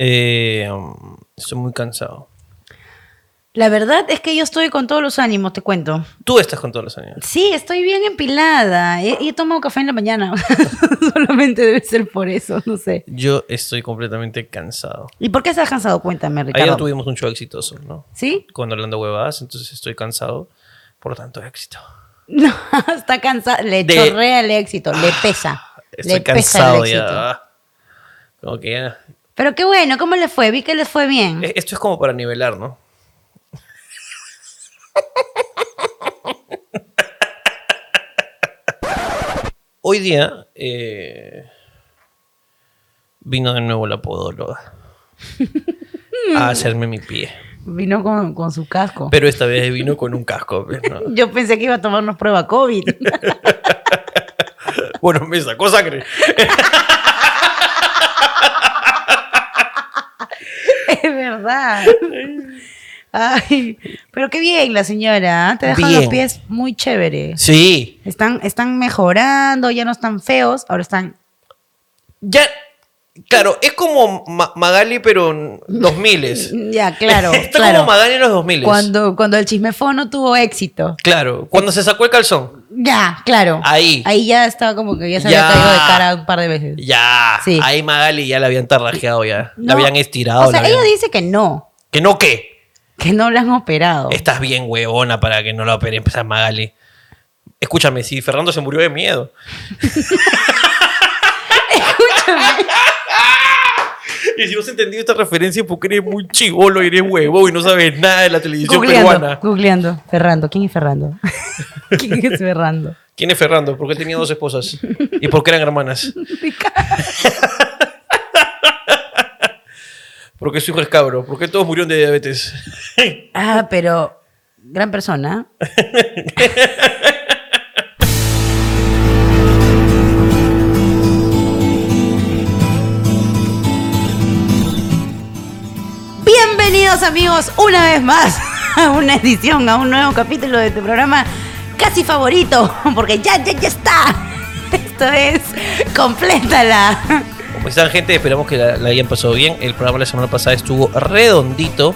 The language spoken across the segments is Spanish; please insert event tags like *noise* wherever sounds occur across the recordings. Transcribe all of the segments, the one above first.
Eh, estoy muy cansado. La verdad es que yo estoy con todos los ánimos, te cuento. Tú estás con todos los años. Sí, estoy bien empilada. He, he tomado café en la mañana. *laughs* Solamente debe ser por eso, no sé. Yo estoy completamente cansado. ¿Y por qué estás cansado? Cuéntame, Ayer Ricardo. tuvimos un show exitoso, ¿no? ¿Sí? Con Orlando Huevadas, entonces estoy cansado por tanto éxito. *laughs* No, está cansado. Le De- chorrea el éxito, le pesa. Estoy le pesa cansado el éxito. ya. Como que ya. Pero qué bueno, ¿cómo le fue? Vi que les fue bien. Eh, Esto es como para nivelar, ¿no? Hoy día eh, vino de nuevo la podóloga a *laughs* hacerme mi pie. Vino con, con su casco. Pero esta vez vino con un casco. pues, ¿no? *laughs* Yo pensé que iba a tomarnos prueba COVID. *laughs* Bueno, me sacó sangre. es verdad. Ay, pero qué bien la señora. ¿eh? Te dejan Bien. los pies muy chévere. Sí. Están, están mejorando, ya no están feos, ahora están. Ya, claro, es como Ma- Magali, pero en 2000 *laughs* Ya, claro. *laughs* Está claro. como Magali en los 2000 Cuando, cuando el chismefono tuvo éxito. Claro, cuando se sacó el calzón. Ya, claro. Ahí. Ahí ya estaba como que ya se Ya. había caído de cara un par de veces. Ya. Sí. Ahí Magali ya la habían tarrajeado ya. No, La habían estirado. O sea, la ella habían- dice que no, ¿Que no qué? que no la han operado. Estás bien huevona para que no la opere empezar Magali. Escúchame, si Fernando se murió de miedo. *laughs* Y si no has entendido esta referencia porque eres muy chivolo y eres huevo y no sabes nada de la televisión Googleando, peruana. googleando. Ferrando. ¿Quién es Ferrando? *laughs* ¿Quién es Ferrando? ¿Quién es Fernando? Porque él tenía dos esposas. ¿Y por qué eran hermanas? *laughs* Porque su hijo es cabro. Porque todos murieron de diabetes. Ah, pero gran persona. *laughs* amigos una vez más a *laughs* una edición, a un nuevo capítulo de tu programa casi favorito, *laughs* porque ya, ya, ya está. *laughs* Esto es Complétala. Como están gente, esperamos que la, la hayan pasado bien. El programa la semana pasada estuvo redondito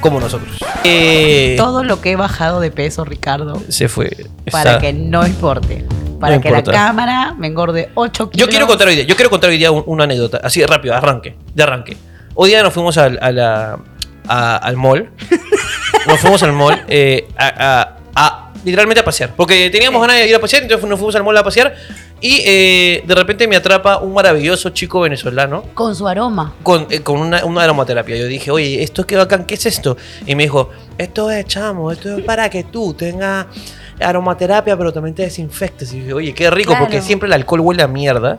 como nosotros. Eh, Todo lo que he bajado de peso, Ricardo, se fue. para Está- que no importe. Para No que importa. la cámara me engorde 8 kilos. Yo quiero contar hoy día, yo quiero contar hoy día un- una anécdota, así de rápido, arranque, de arranque. Hoy día nos fuimos al, a la- a- al mall, *laughs* nos fuimos al mall eh, a, a- a literalmente a pasear, porque teníamos ganas de ir a pasear, entonces nos fuimos al mall a pasear y eh, de repente me atrapa un maravilloso chico venezolano Con su aroma. con, eh, con una, una aromaterapia. Yo dije, oye, esto qué bacán, ¿qué es esto? Y me dijo, esto es, chamo, esto es para que tú tengas aromaterapia, pero también te desinfectes. Y dije, oye, qué rico, Claro. porque siempre el alcohol huele a mierda.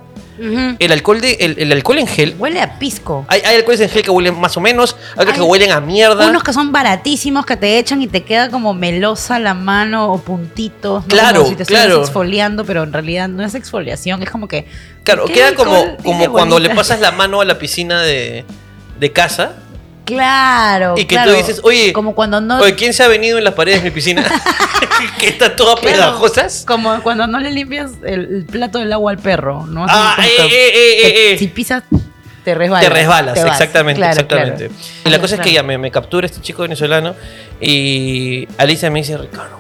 El alcohol, de, el, el alcohol en gel, Huele a pisco. hay, hay alcoholes en gel que huelen más o menos, hay otros que huelen a mierda. Unos que son baratísimos que te echan y te queda como melosa la mano o puntitos. ¿no? Claro, Como si te claro. exfoliando, pero en realidad no es exfoliación. Es como que. claro, ¿qué queda como, como cuando le pasas la mano a la piscina de, de casa Claro. y que claro. tú dices, oye, Como cuando no. oye, ¿quién se ha venido en las paredes de mi piscina? *laughs* *laughs* que están todas Claro, pegajosas. Como cuando no le limpias el, el plato del agua al perro, ¿no? Ah, eh, eh, eh, eh, eh. Si pisas, te resbalas. Te resbalas, te exactamente, Claro, exactamente. Y la cosa es que ya me, me captura este chico venezolano y Alicia me dice, Ricardo.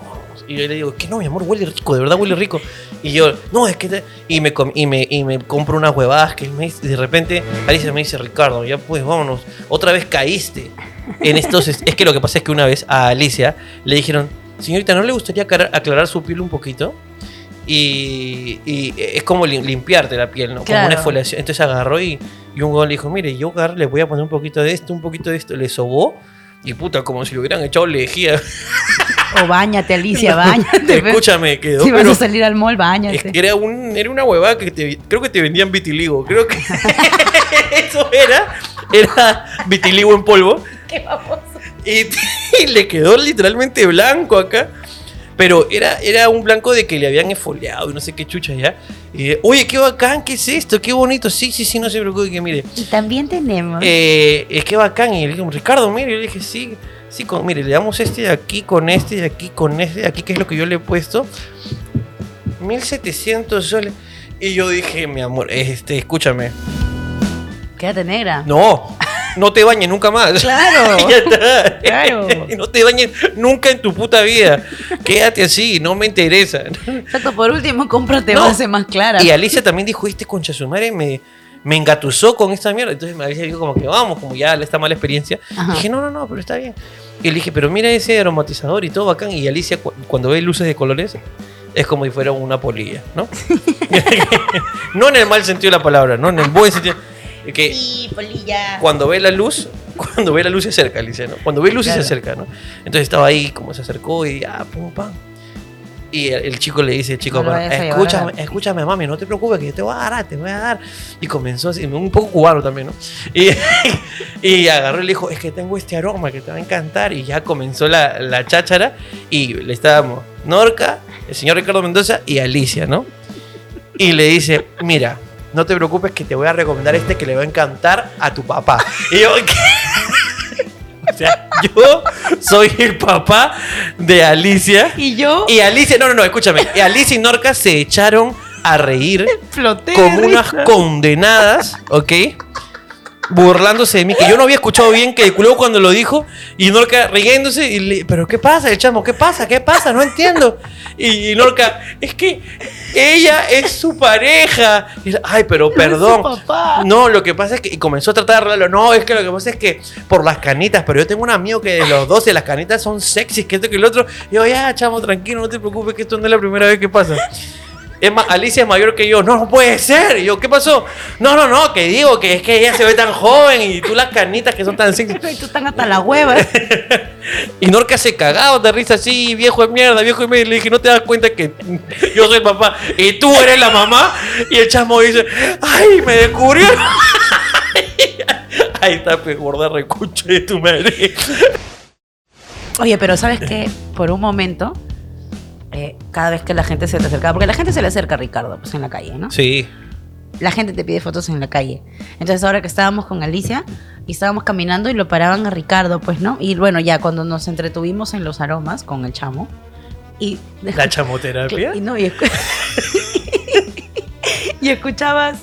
Y yo le digo, que no, mi amor, huele rico, de verdad huele rico. Y yo, no, es que... te-". Y, me, com- y, me, y me compro unas huevadas que me dice- y de repente Alicia me dice, Ricardo, ya pues vámonos, otra vez caíste. En estos, es es que lo que pasa es que una vez a Alicia le dijeron, señorita, ¿no le gustaría aclarar, su piel un poquito? Y, y es como lim- limpiarte la piel, ¿no? Como una exfoliación. Entonces agarró y, y un gol le dijo, mire, yo le voy a poner un poquito de esto, un poquito de esto. Le sobó y puta, como si le hubieran echado lejía. *laughs* *laughs* O bañate, Alicia, bañate. Escúchame, quedó. Si vas pero a salir al mall, bañate. es que era, un, era una huevada que te- creo que te vendían vitiligo. Creo que *laughs* *laughs* eso era. Era vitiligo en polvo. Qué baboso. Y, y le quedó literalmente blanco acá. Pero era, era un blanco de que le habían esfoliado y no sé qué chucha ya. Y, Oye, qué bacán, ¿qué es esto? Qué bonito. Sí, sí, sí, no se preocupe que mire. Y también tenemos. Eh, es que bacán. Y le dije, Ricardo, mire, yo le dije, sí, sí, con, mire, le damos este de aquí, con este de aquí, con este de aquí, que es lo que yo le he puesto. 1700 soles. Y yo dije, mi amor, este, escúchame. Quédate negra. No, no te bañes nunca más. Claro. *laughs* Ya está. Claro. *laughs* No te bañes nunca en tu puta vida. Quédate así, no me interesa. Exacto, por último, cómprate No. base más clara. Y Alicia también dijo, este concha su madre me, me engatusó con esta mierda. Entonces Alicia dijo como que vamos, como ya esta mala experiencia. Ajá. dije, no, no, no, pero está bien. Y le dije, pero mira ese aromatizador y todo bacán. Y Alicia cu- cuando ve luces de colores es como si fuera una polilla, ¿no? *laughs* *laughs* no en el mal sentido de la palabra, no en el buen sentido. Que Sí, polilla. cuando ve la luz, cuando ve la luz se acerca, Alicia, ¿no? Cuando ve luz Claro. se acerca, ¿no? Entonces estaba ahí, como se acercó y ah, pum, pam. Y el, el chico le dice, chico, No lo "Pero vayas a llevar escúchame, escúchame, mami, no te preocupes, que yo te voy a dar, te voy a dar. Y comenzó así, un poco cubano también, ¿no? Y, *laughs* y agarró y le dijo, es que tengo este aroma que te va a encantar. Y ya comenzó la, la cháchara y le estábamos Norca, el señor Ricardo Mendoza y Alicia, ¿no? Y le dice, mira, no te preocupes que te voy a recomendar este que le va a encantar a tu papá. Y yo, *laughs* ¿qué? Sea, yo soy el papá de Alicia. Y yo Y Alicia, no, no, no, escúchame. Y Alicia y Norca se echaron a reír *laughs* floté. como de unas risa. condenadas, ¿ok? Burlándose de mí, que yo no había escuchado bien, que luego cuando lo dijo, y Norca riéndose, y le, pero ¿qué pasa, el chamo? ¿Qué pasa? ¿Qué pasa? No entiendo. Y, y Norca, es que ella es su pareja. Y, Ay, pero perdón. papá. No, lo que pasa es que, y comenzó a tratar de no, es que lo que pasa es que por las canitas, pero yo tengo un amigo que de los 12 las canitas son sexys, que esto que el otro. Y yo, ya, chamo, tranquilo, no te preocupes, que esto no es la primera vez que pasa. Es más, Alicia es mayor que yo. No, no puede ser. Y yo, ¿qué pasó? No, no, no, que digo que es que ella se ve tan joven y tú las canitas que son tan sexy. *laughs* Tú están hasta la hueva. *laughs* Y Norca se cagado de risa así, viejo de mierda, viejo de mierda. Y le dije, ¿no te das cuenta que *laughs* yo soy el papá y tú eres la mamá? Y el chamo dice, ¡ay, me descubrieron! Ahí está, pues, gorda recucha de tu madre. Oye, pero ¿sabes qué? Por un momento, eh, cada vez que la gente se te acercaba, porque la gente se le acerca a Ricardo, pues en la calle, ¿no? Sí. La gente te pide fotos en la calle. Entonces ahora que estábamos con Alicia y estábamos caminando y lo paraban a Ricardo, pues, ¿no? Y bueno, ya cuando nos entretuvimos en los aromas con el chamo y... La chamoterapia. Y no, y, escu- *laughs* y escuchabas,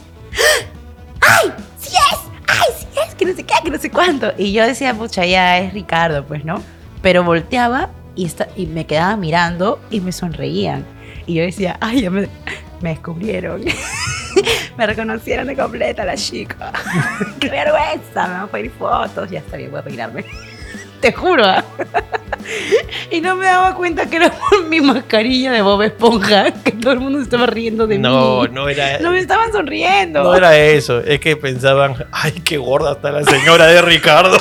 ¡ay! ¡Sí es! ¡ay! ¡Sí es! Que no sé qué, que no sé cuánto. Y yo decía, pucha, ya es Ricardo, pues, ¿no? Pero volteaba y, esta- y me quedaba mirando y me sonreían. Y yo decía, ¡ay! Ya me, me descubrieron. *laughs* me reconocieron de completa la chica. *laughs* ¡Qué vergüenza! Me van a pedir fotos. Ya está bien, voy a peinarme. *laughs* Te juro. ¿ah? Y no me daba cuenta que era por mi mascarilla de Bob Esponja, que todo el mundo estaba riendo de No, mí. no era. No me estaban sonriendo. No era eso, es que pensaban, ay, qué gorda está la señora de Ricardo.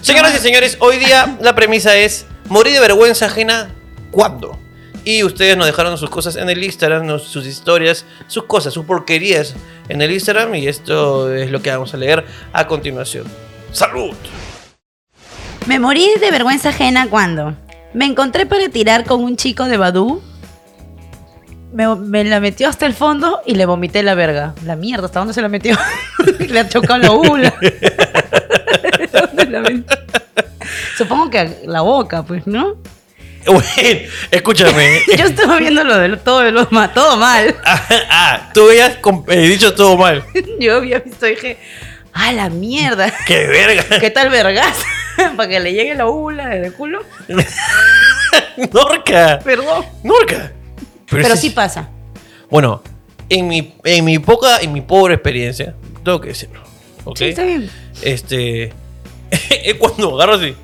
Señoras y señores, hoy día la premisa es morir de vergüenza ajena ¿cuándo? Y ustedes nos dejaron sus cosas en el Instagram, nos- sus historias, sus cosas, sus porquerías en el Instagram y esto es lo que vamos a leer a continuación. ¡Salud! Me morí de vergüenza ajena cuando me encontré para tirar con un chico de Badú. Me, me la metió hasta el fondo y le vomité la verga. La mierda, ¿hasta dónde se la metió? *laughs* le ha chocado la ula. *laughs* *laughs* Supongo que la boca, pues, ¿no? Bueno, escúchame. *laughs* Yo estaba viendo lo de todo, lo todo mal. ah, ah, tú habías eh, dicho todo mal. *laughs* Yo había visto dije, ¡ah, la mierda! ¡Qué verga! ¿Qué tal vergas? Para que le llegue la ula desde el culo. ¡Norca! Perdón. ¡Norca! Pero, sí pasa. Bueno, en mi, en mi poca, en mi pobre experiencia, tengo que decirlo. ¿Ok? Sí, está bien. Este. *laughs* es cuando agarro así.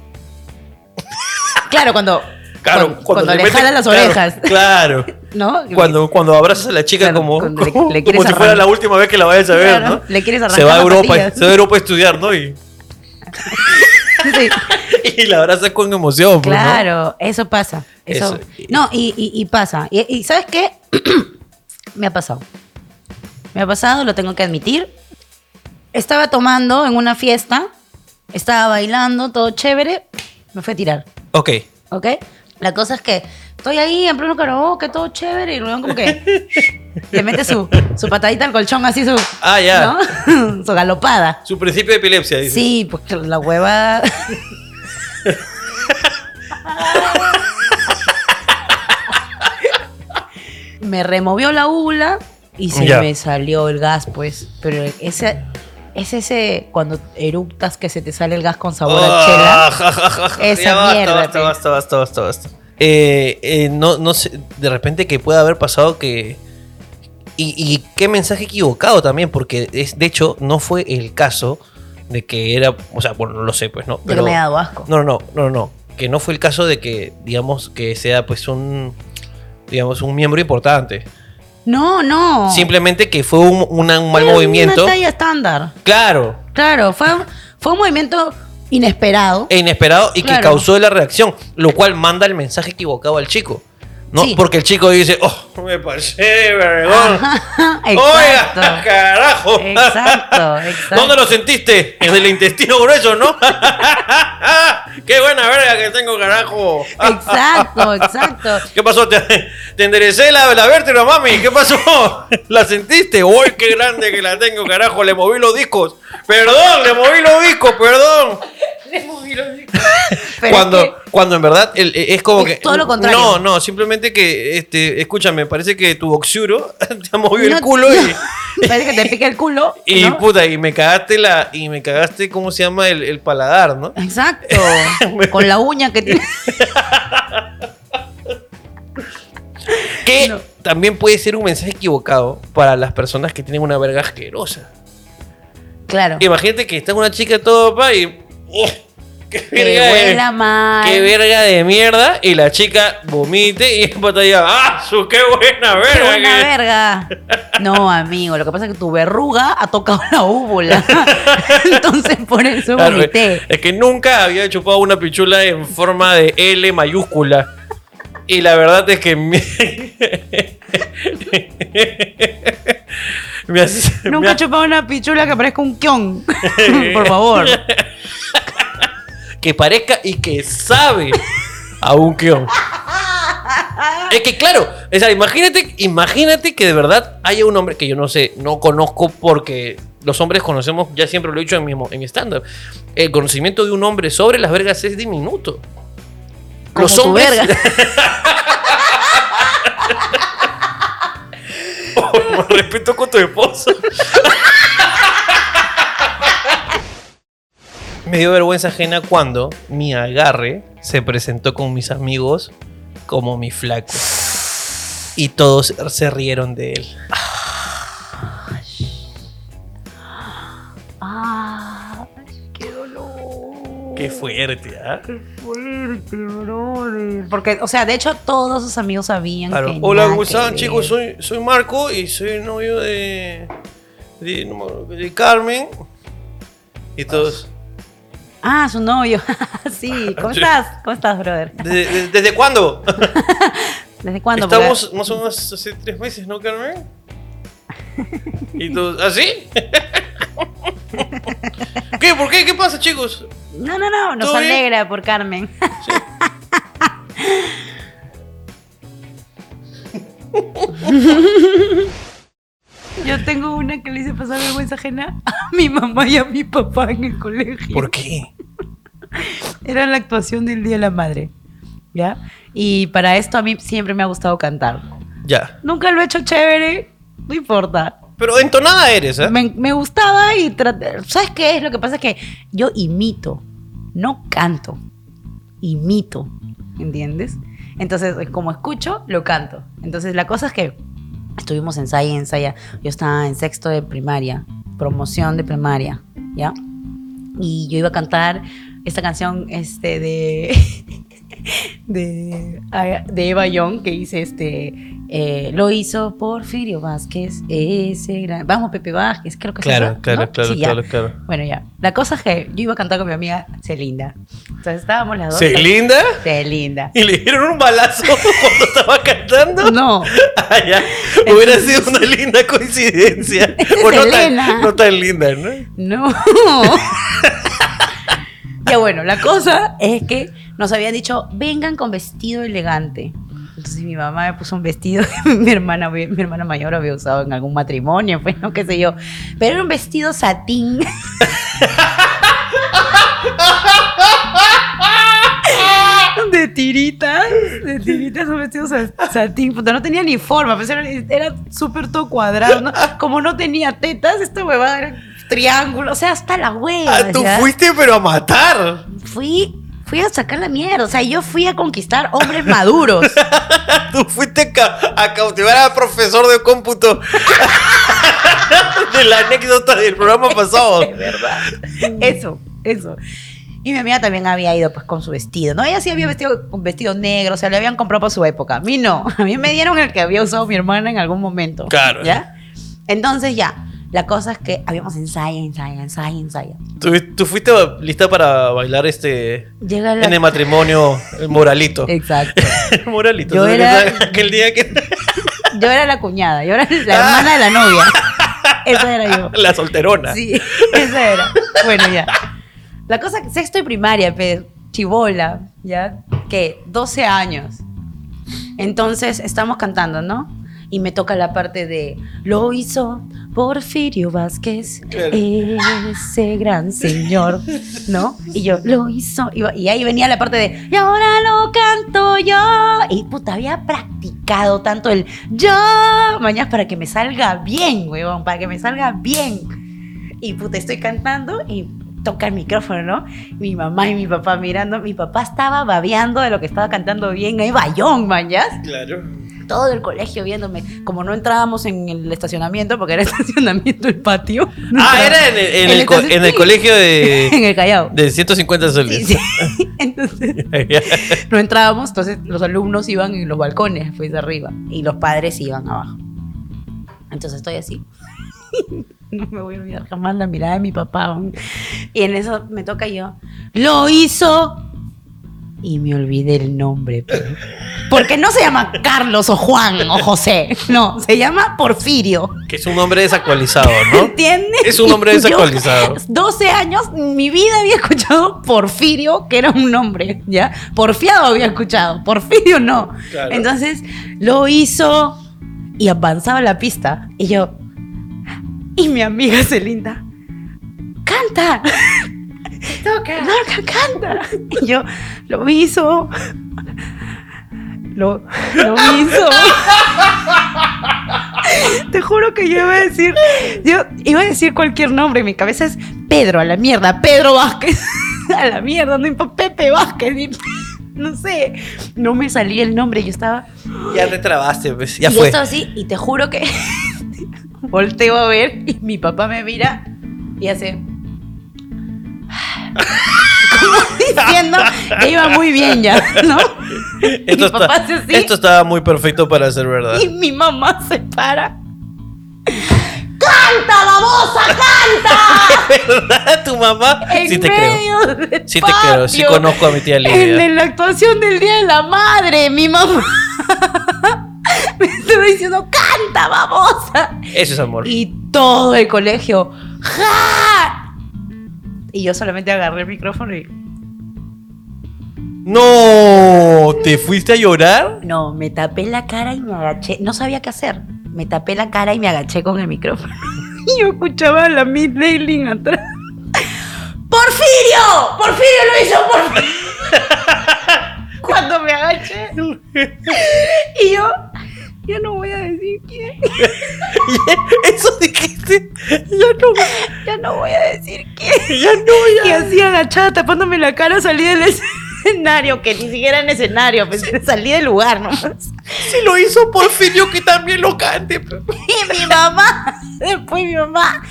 Claro, cuando, Claro, cuando, le metes- jalan las claro, orejas, Claro. *laughs* ¿no? Cuando, cuando abrazas a la chica Claro, como, cuando le- como, le *laughs* como si fuera la última vez que la vayas a ver, Claro, ¿no? le quieres se arrancar va a Europa, patillas. se va a Europa a estudiar, ¿no? Y, Sí, y la abrazas con emoción, pues, ¿no? claro, eso pasa. Eso, Eso. No, y, y- y pasa. Y, y ¿sabes qué? *clears throat* Me ha pasado. Me ha pasado, lo tengo que admitir. Estaba tomando en una fiesta, estaba bailando, todo chévere, me fue a tirar. Ok. ¿Ok? La cosa es que estoy ahí en pleno karaoke, todo chévere, y luego como que *laughs* le mete su, su patadita al colchón, así su. Ah, ya. ¿no? *laughs* su galopada. Su principio de epilepsia, dice. Sí, porque la hueva. *laughs* Me removió la ula y se Ya. me salió el gas, pues. Pero ese es ese cuando eructas que se te sale el gas con sabor a Ah, chela. ja, ja, ja, ja. Esa Ya basta, mierda, Basta, basta, basta, basta, basta. Eh, eh, no, no sé, de repente que pueda haber pasado que. Y, y qué mensaje equivocado también, porque es, de hecho no fue el caso de que era. O sea, bueno, no lo sé, pues no. Pero, me ha dado asco. no, no, no, no, no. Que no fue el caso de que, digamos, que sea pues un. Digamos, un miembro importante. No, no. Simplemente que fue un, una- un mal Era movimiento. Una talla estándar. Claro, Claro, fue, fue un movimiento inesperado. e inesperado y que causó la reacción, lo cual manda el mensaje equivocado al chico. ¿No? Sí. Porque el chico dice, oh, me pasé, vergón. Oiga, *laughs* exacto. carajo. Exacto, exacto. *laughs* ¿Dónde lo sentiste? En el intestino grueso, ¿no? *laughs* Qué buena verga que tengo, carajo. Exacto, exacto. ¿Qué pasó? Te, te enderecé la, la vértebra, mami. ¿Qué pasó? ¿La sentiste? ¡Uy, qué grande que la tengo, carajo! Le moví los discos. Perdón, le moví los discos, perdón. *laughs* *laughs* Pero cuando, es que- cuando en verdad el- e, es como Es que. todo lo contrario. No, no, simplemente que, este, escúchame, parece que tu oxiuro *laughs* te ha movido No- el culo y. Parece que te pica el culo. Y ¿no? puta, y me cagaste la. Y me cagaste, ¿cómo se llama? El, el paladar, ¿no? Exacto. Con la uña que tiene. Que No. también puede ser un mensaje equivocado para las personas que tienen una verga asquerosa. Claro. Imagínate que está una chica todo pa y. ¡uf! ¡Qué Que verga de- huela mal. ¡Qué verga de mierda! Y la chica vomite y el pata diga, ¡ah, su qué buena verga! ¡Qué buena que-". verga! No, amigo, lo que pasa es que tu verruga ha tocado la úvula. *laughs* Entonces por eso Claro, vomité. es que nunca había chupado una pichula en forma de L mayúscula. Y la verdad es que *laughs* *laughs* me, me Nunca he chupado una pichula que parezca un kion. *laughs* *laughs* por favor. que parezca y que sabe a un guion. Es que claro, o sea, imagínate, imagínate que de verdad haya un hombre que yo no sé, no conozco porque los hombres conocemos, ya siempre lo he dicho en mi, en stand-up, el conocimiento de un hombre sobre las vergas es diminuto. Como Los hombres... verga. *laughs* Respeto con tu esposo. Me dio vergüenza ajena cuando mi agarre se presentó con mis amigos como mi flaco. Y todos se rieron de él. Qué fuerte, ¿ah? fuerte, brother. Porque, o sea, de hecho, todos sus amigos sabían Claro. que. Hola, ¿cómo están, chicos? Soy, soy Marco y soy novio de, de, Carmen. Y todos. Ah, su novio. *laughs* sí, ¿cómo Sí. estás? ¿Cómo estás, brother? ¿Desde, desde- desde cuándo? *laughs* ¿Desde cuándo? Estamos más o menos hace tres meses, ¿no, Carmen? ¿Y todos? ¿Así? *laughs* ¿Qué? ¿Por qué? ¿Qué pasa, chicos? No, no, no, nos alegra por Carmen. Yo tengo una que le hice pasar vergüenza ajena a mi mamá y a mi papá en el colegio. ¿Por qué? Era la actuación del Día de la Madre. ¿Ya? Y para esto a mí siempre me ha gustado cantar. Ya. Nunca lo he hecho chévere, no importa. Pero entonada eres, ¿eh? Me, gustaba y ¿Sabes qué es? Lo que pasa es que yo imito, no canto. Imito, ¿entiendes? Entonces, como escucho, lo canto. Entonces, la cosa es que estuvimos ensaya ensaya. Yo estaba en sexto de primaria, promoción de primaria, ¿ya? Y yo iba a cantar esta canción este, de, *laughs* de, de Eva Young que dice este eh, lo hizo Porfirio Vázquez ese gran vamos Pepe Vázquez creo que Claro, claro, ¿no? claro, Sí, claro, claro. bueno ya la cosa es que yo iba a cantar con mi amiga Celinda entonces estábamos las dos ¿Se linda? Celinda ¿Y le dieron un balazo *laughs* cuando estaba cantando? no Ah, ya. Hubiera sido una linda coincidencia. *laughs* No, tan, no tan linda, ¿no? No. *laughs* ya bueno, la cosa es que nos habían dicho, vengan con vestido elegante. Entonces mi mamá me puso un vestido *laughs* mi hermana, mi hermana mayor había usado en algún matrimonio, pues no qué sé yo. Pero era un vestido satín. *laughs* de tiritas, de tiritas, son vestidos sa- satín, puta, no tenía ni forma, pues era, era súper todo cuadrado, ¿no? Como no tenía tetas, esta huevada era triángulo, o sea, hasta la hueva. Ah, tú fuiste, pero a matar. Fui, fui a sacar la mierda, o sea, yo fui a conquistar hombres maduros. *laughs* Tú fuiste ca- a cautivar al profesor de cómputo *laughs* de la anécdota del programa pasado. *laughs* Es verdad. Eso, eso. Y mi amiga también había ido pues con su vestido, ¿no? Ella sí había vestido con vestido negro, o sea, le habían comprado por su época. A mí no. A mí me dieron el que había usado mi hermana en algún momento. Claro. ¿Ya? Entonces ya. La cosa es que habíamos ensayo, ensayo, ensayo, ensayo. ¿Tú, tú fuiste lista para bailar este la... en el matrimonio, el moralito. Exacto. *laughs* El moralito. Yo ¿sabes era-? Aquel día que *laughs* Yo era la cuñada, yo era la hermana de la novia. Esa era yo. la solterona. Sí, esa era. Bueno, ya. La cosa sexto y primaria, pues, chivola, ¿ya? Que 12 años. Entonces estamos cantando, ¿no? Y me toca la parte de lo hizo Porfirio Vázquez, Claro. ese gran señor, ¿no? Y yo, lo hizo. Y, y ahí venía la parte de, y ahora lo canto yo. Y puta, había practicado tanto el yo, mañana para que me salga bien, huevón, para que me salga bien. Y puta, estoy cantando y toca el micrófono, ¿no? Mi mamá y mi papá mirando. Mi papá estaba babeando de lo que estaba cantando bien. Ahí bayón, mañas. Claro. Todo el colegio viéndome. Como no entrábamos en el estacionamiento, porque era *laughs* estacionamiento el patio. no Ah, era en el, en El el co- estacion- en el colegio *laughs* en de, el Callao. de 150 soles. Sí, sí. *laughs* Entonces, no entrábamos, entonces los alumnos iban en los balcones, pues de arriba, y los padres iban abajo. Entonces estoy así. No me voy a olvidar jamás la mirada de mi papá. Y en eso me toca yo. Lo hizo. Y me olvidé el nombre. Porque no se llama Carlos o Juan o José. No, se llama Porfirio. Que es un nombre desactualizado, ¿no? ¿Entiendes? Es un nombre *laughs* Yo, desactualizado. 12 años, mi vida había escuchado Porfirio, que era un nombre, ¿ya? Porfiado había escuchado, Porfirio no. Claro. Entonces lo hizo y avanzaba la pista. Y yo, y mi amiga Celinda, canta. Toca. No, ca- canta. Y yo, lo hizo. Lo, lo hizo. Te juro que yo iba a decir, yo iba a decir cualquier nombre, mi cabeza es Pedro, a la mierda, Pedro Vázquez, a la mierda, no importa, Pepe Vázquez, ni- no sé, no me salía el nombre, yo estaba, Ya te trabaste, pues. Ya y yo fue. estaba así, y te juro que *laughs* volteo a ver, y mi papá me mira, y hace, como diciendo, que iba muy bien ya, ¿no? Esto, mi papá está, así. esto estaba muy perfecto para ser verdad. Y mi mamá se para. ¡Canta, babosa, canta! *laughs* ¿Verdad? ¿Tu mamá? En Sí te creo. Sí te creo. Sí conozco a mi tía En Lidia. la actuación del Día de la Madre, mi mamá *laughs* me estaba diciendo, ¡canta, babosa! Eso es amor. Y todo el colegio, ¡ja! Y yo solamente agarré el micrófono y... No, ¿te fuiste a llorar? No, me tapé la cara y me agaché. No sabía qué hacer. Me tapé la cara y me agaché con el micrófono. Y *laughs* yo escuchaba a la Miss Leyling atrás. ¡Porfirio! ¡Porfirio lo hizo Porfirio! *laughs* Cuando me agaché. *laughs* Y yo, ya no voy a decir quién. *laughs* Eso dijiste. Ya no, Ya no voy a decir quién. *laughs* ya no, Y ya. así agachada, tapándome la cara, salí del *laughs* escenario, que ni siquiera en escenario, pues, salí del lugar nomás. Si lo hizo Porfirio, que también lo cante. Y mi mamá, después mi mamá.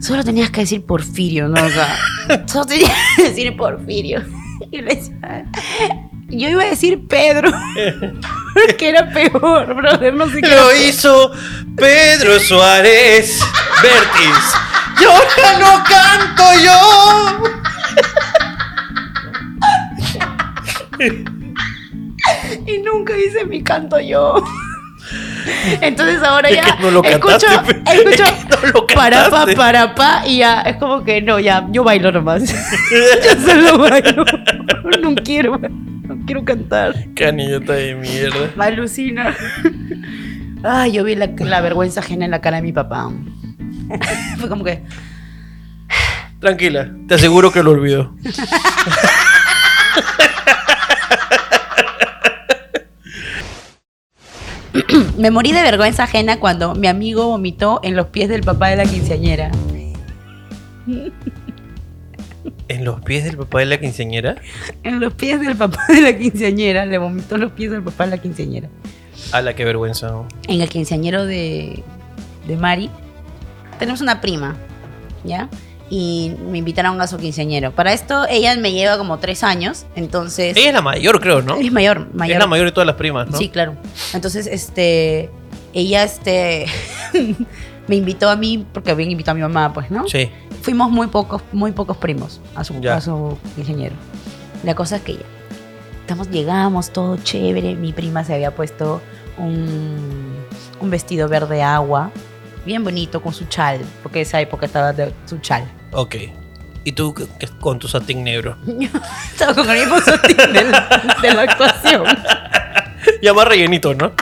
Solo tenías que decir Porfirio, ¿no? O sea, solo tenías que decir Porfirio. Y le decía, yo iba a decir Pedro, *laughs* porque era peor, brother, no sé qué. Lo era. hizo Pedro Suárez Vértiz. Y ahora no canto yo. Y nunca hice mi canto yo. Entonces ahora Es ya no lo escucho, cantaste, escucho Es *laughs* que no lo para pa, para pa, y ya es como que no, ya, yo bailo nomás. *laughs* yo solo bailo. No quiero, Quiero cantar. Canillota de mierda. Me *laughs* alucina. Ay, yo vi la, la vergüenza ajena en la cara de mi papá. *laughs* Fue como que. Tranquila, te aseguro que lo olvidó. *laughs* Me morí de vergüenza ajena cuando mi amigo vomitó en los pies del papá de la quinceañera. ¿En los pies del papá de la quinceañera? En los pies del papá de la quinceañera. Le vomitó los pies del papá de la quinceañera. A la que vergüenza. En el quinceañero de, de Mari. Tenemos una prima, ¿ya? Y me invitaron a su quinceañero. Para esto, ella me lleva como tres años. Entonces. Ella es la mayor, creo, ¿no? Es mayor, mayor. Es la mayor de todas las primas, ¿no? Sí, claro. Entonces, este, ella, este, *laughs* me invitó a mí, porque habían invitado a mi mamá, pues, ¿no? Sí. Fuimos muy pocos, muy pocos primos a su, Ya. a su ingeniero. La cosa es que ya, estamos, llegamos, todo chévere. Mi prima se había puesto un, un vestido verde agua, bien bonito, con su chal, porque esa época estaba de su chal. Ok. ¿Y tú con tu satín negro? *laughs* Estaba con el mismo satín de la, de la actuación. *laughs* Ya más rellenito, ¿no?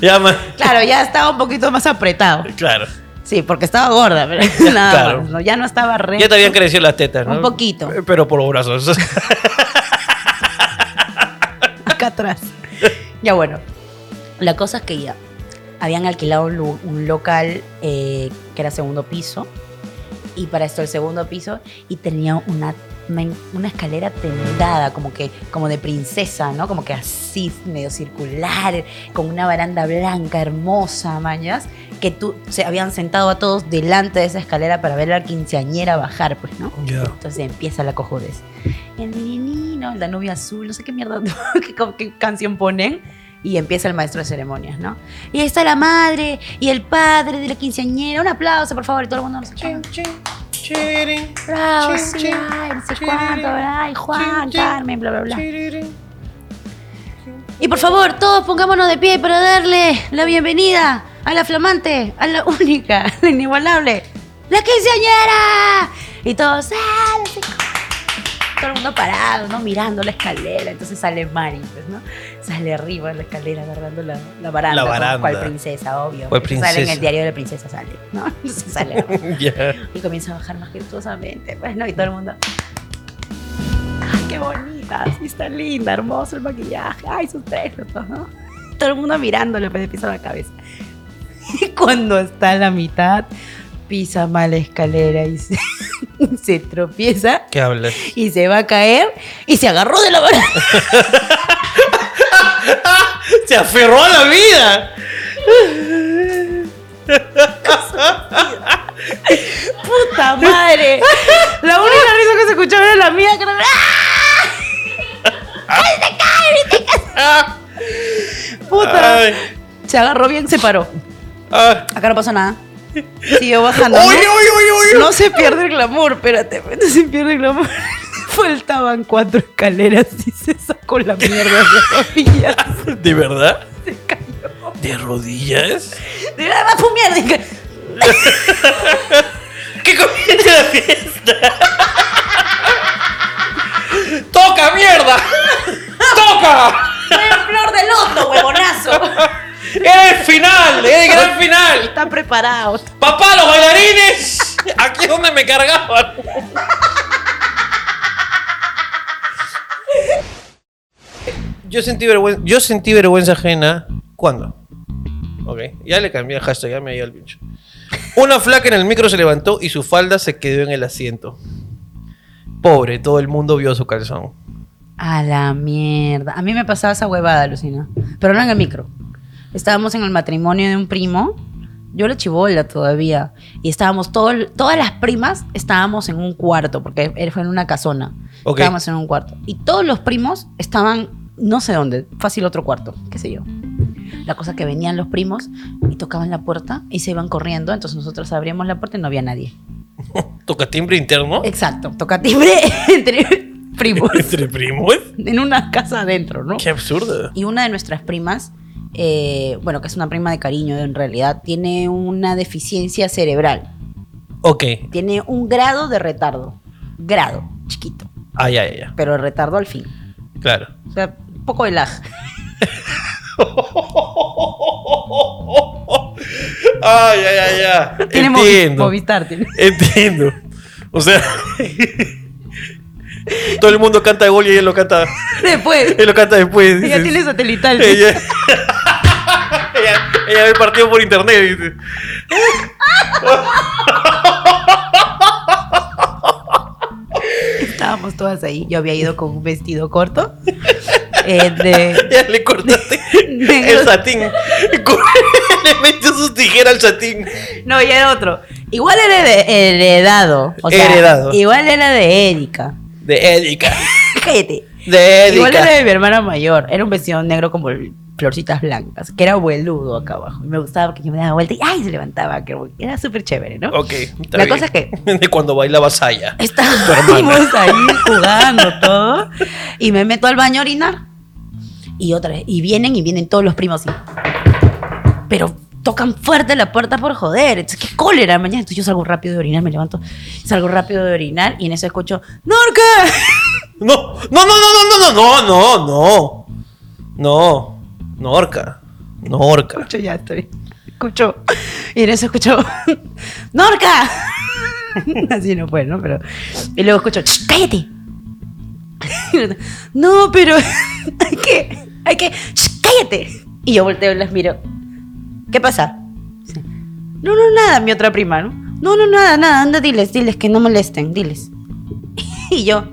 Ya más. Claro, ya estaba un poquito más apretado. Claro. Sí, porque estaba gorda, pero *laughs* nada Claro. más, ¿no? Ya no estaba re. Ya te habían crecido las tetas, ¿no? Un poquito. Pero por los brazos. *laughs* acá atrás. ya bueno, la cosa es que ya habían alquilado un local eh, que era segundo piso y para esto el segundo piso y tenía una una, una escalera tendada como que como de princesa, ¿no? Como que así medio circular, con una baranda blanca hermosa, mañas, que tú se habían sentado a todos delante de esa escalera para ver a la quinceañera bajar, pues, ¿no? Ya. Entonces empieza la cojudez. El nininino, la nubia azul, no sé qué mierda, *laughs* qué, qué canción ponen. Y empieza el maestro de ceremonias, ¿no? Y ahí está la madre y el padre de la quinceañera. Un aplauso, por favor, y todo el mundo nos Chin, chin, chirin, Bravo, chin, sí, chin, ay, no sé chirin, cuánto, ay, Juan, Carmen, bla, bla, bla. Y por favor, todos pongámonos de pie para darle la bienvenida a la flamante, a la *laughs* única, la inigualable, la quinceañera. Y todos, ¡ah! Todo el mundo parado, ¿no? Mirando la escalera. Entonces sale Mari, pues, ¿no? Sale arriba de la escalera agarrando la, la baranda. La baranda. Cual princesa, obvio. Cual Eso Sale en princesa. el diario de la princesa, sale, ¿no? *laughs* Entonces sale. *laughs* Ya. Y comienza a bajar majestuosamente, pues, ¿no? Y todo el mundo. ¡Ay, qué bonita! Sí, está linda, hermoso el maquillaje. ¡Ay, sus tres fotos, ¿no? Todo el mundo mirándole, pues, de piso a la cabeza. *laughs* Y cuando está a la mitad, pisa mal la escalera y se, *laughs* se tropieza ¿Qué hablas? y se va a caer y se agarró de la baranda. *laughs* ¡Se aferró a la vida! ¡Puta madre! La única risa que se escuchaba era la mía. Que era, ¡Ah! ¡Ay, se cae! ¡Se cae! ¡Puta! Ay, Se agarró bien, se paró. Acá no pasó nada. Siguió bajando. ¡Uy, ¿no? uy, uy, uy! No se pierde el glamour, espérate, no se pierde el glamour. *laughs* Faltaban cuatro escaleras y se sacó la mierda de rodillas. *laughs* ¿De verdad? Se cayó. ¿De rodillas? De verdad, fue mierda. *laughs* ¡Que comience la fiesta! ¡Toca, mierda! ¡Toca! Fue flor de loto, huevonazo. ¡Era el final! ¡Era el gran final! Están preparados. ¡Papá, los bailarines! *laughs* Aquí es donde me cargaban. Yo sentí vergüenza, yo sentí vergüenza ajena. ¿Cuándo? Ok, ya le cambié el hashtag, ya me dio el pincho. Una flaca en el micro se levantó y su falda se quedó en el asiento. Pobre, todo el mundo vio su calzón. A la mierda. A mí me pasaba esa huevada, Lucina. Pero no en el micro. Estábamos en el matrimonio de un primo. Yo era chivola todavía. Y estábamos, todo, todas las primas estábamos en un cuarto, porque fue en una casona. Estábamos en un cuarto. Y todos los primos estaban, no sé dónde, fácil otro cuarto, qué sé yo. La cosa es que venían los primos y tocaban la puerta y se iban corriendo. Entonces nosotros abríamos la puerta y no había nadie. *laughs* ¿Toca timbre interno? Exacto. Toca timbre *laughs* entre primos. *laughs* ¿Entre primos? en una casa adentro, ¿no? ¡Qué absurdo! Y una de nuestras primas, eh, bueno, que es una prima de cariño en realidad, tiene una deficiencia cerebral. Ok. Tiene un grado de retardo. Grado, chiquito. Ah, ya, ya, ya. Pero retardo al fin. Claro. O sea, un poco de lag. *laughs* Ay, ay, ay, ya. Tiene Entiendo. Movistar, tiene. Entiendo. O sea, todo el mundo canta gol y ella lo canta, Después. *laughs* él lo canta después. Ella dices. tiene satelital. Ella, ella Ella ve el partido por internet. Dice. Estábamos todas ahí. Yo había ido con un vestido corto. eh, de, *laughs* Ya le cortaste *laughs* el satín. *laughs* Le metió sus tijeras al satín. No, y era otro. Igual era de- heredado. O sea, Heredado. Igual era de Erika. De Erika. Cállate. De Igual era Erika. de mi hermana mayor. Era un vestido negro con bol- florcitas blancas. Que era abueludo acá abajo. Y me gustaba porque yo me daba vuelta y ¡ay! se levantaba. que Era súper chévere, ¿no? Ok. está La bien. cosa es que- *laughs* De cuando bailaba Saya. Estábamos ahí *laughs* jugando todo. Y me meto al baño a orinar. Y otra vez. Y vienen y vienen todos los primos así. Pero tocan fuerte la puerta por joder. Entonces, qué cólera mañana. Entonces yo salgo rápido de orinar, me levanto, salgo rápido de orinar y en eso escucho, ¡Norca! No, no, no, no, no, no, no, no, no. No. Norca. Norca. Escucho, ya estoy. Escucho. Y en eso escucho, ¡Norca! *laughs* Así no fue, ¿no? Pero. Y luego escucho, "Shh, ¡cállate! *laughs* No, pero *laughs* hay que, hay que, "Shh, cállate. Y yo volteo y las miro. ¿Qué pasa? No, no, nada, mi otra prima, ¿no? No, no, nada, nada, anda, diles, diles que no molesten, diles. Y yo.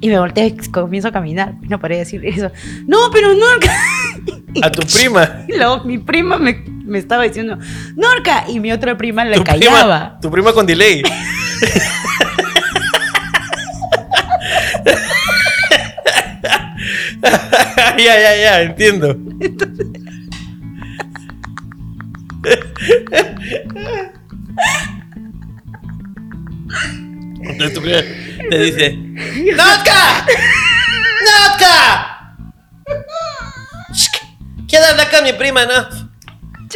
Y me volteo y comienzo a caminar. No paré de decir eso. No, pero no. *laughs* A tu prima. Y luego mi prima me, me estaba diciendo, Norca, y mi otra prima le Tu callaba. prima, tu prima con delay. *laughs* *laughs* ya, ya, ya, entiendo. Entonces tu prima te dice: ¡Nazca! ¡Nazca! Quédate acá, mi prima, ¿no?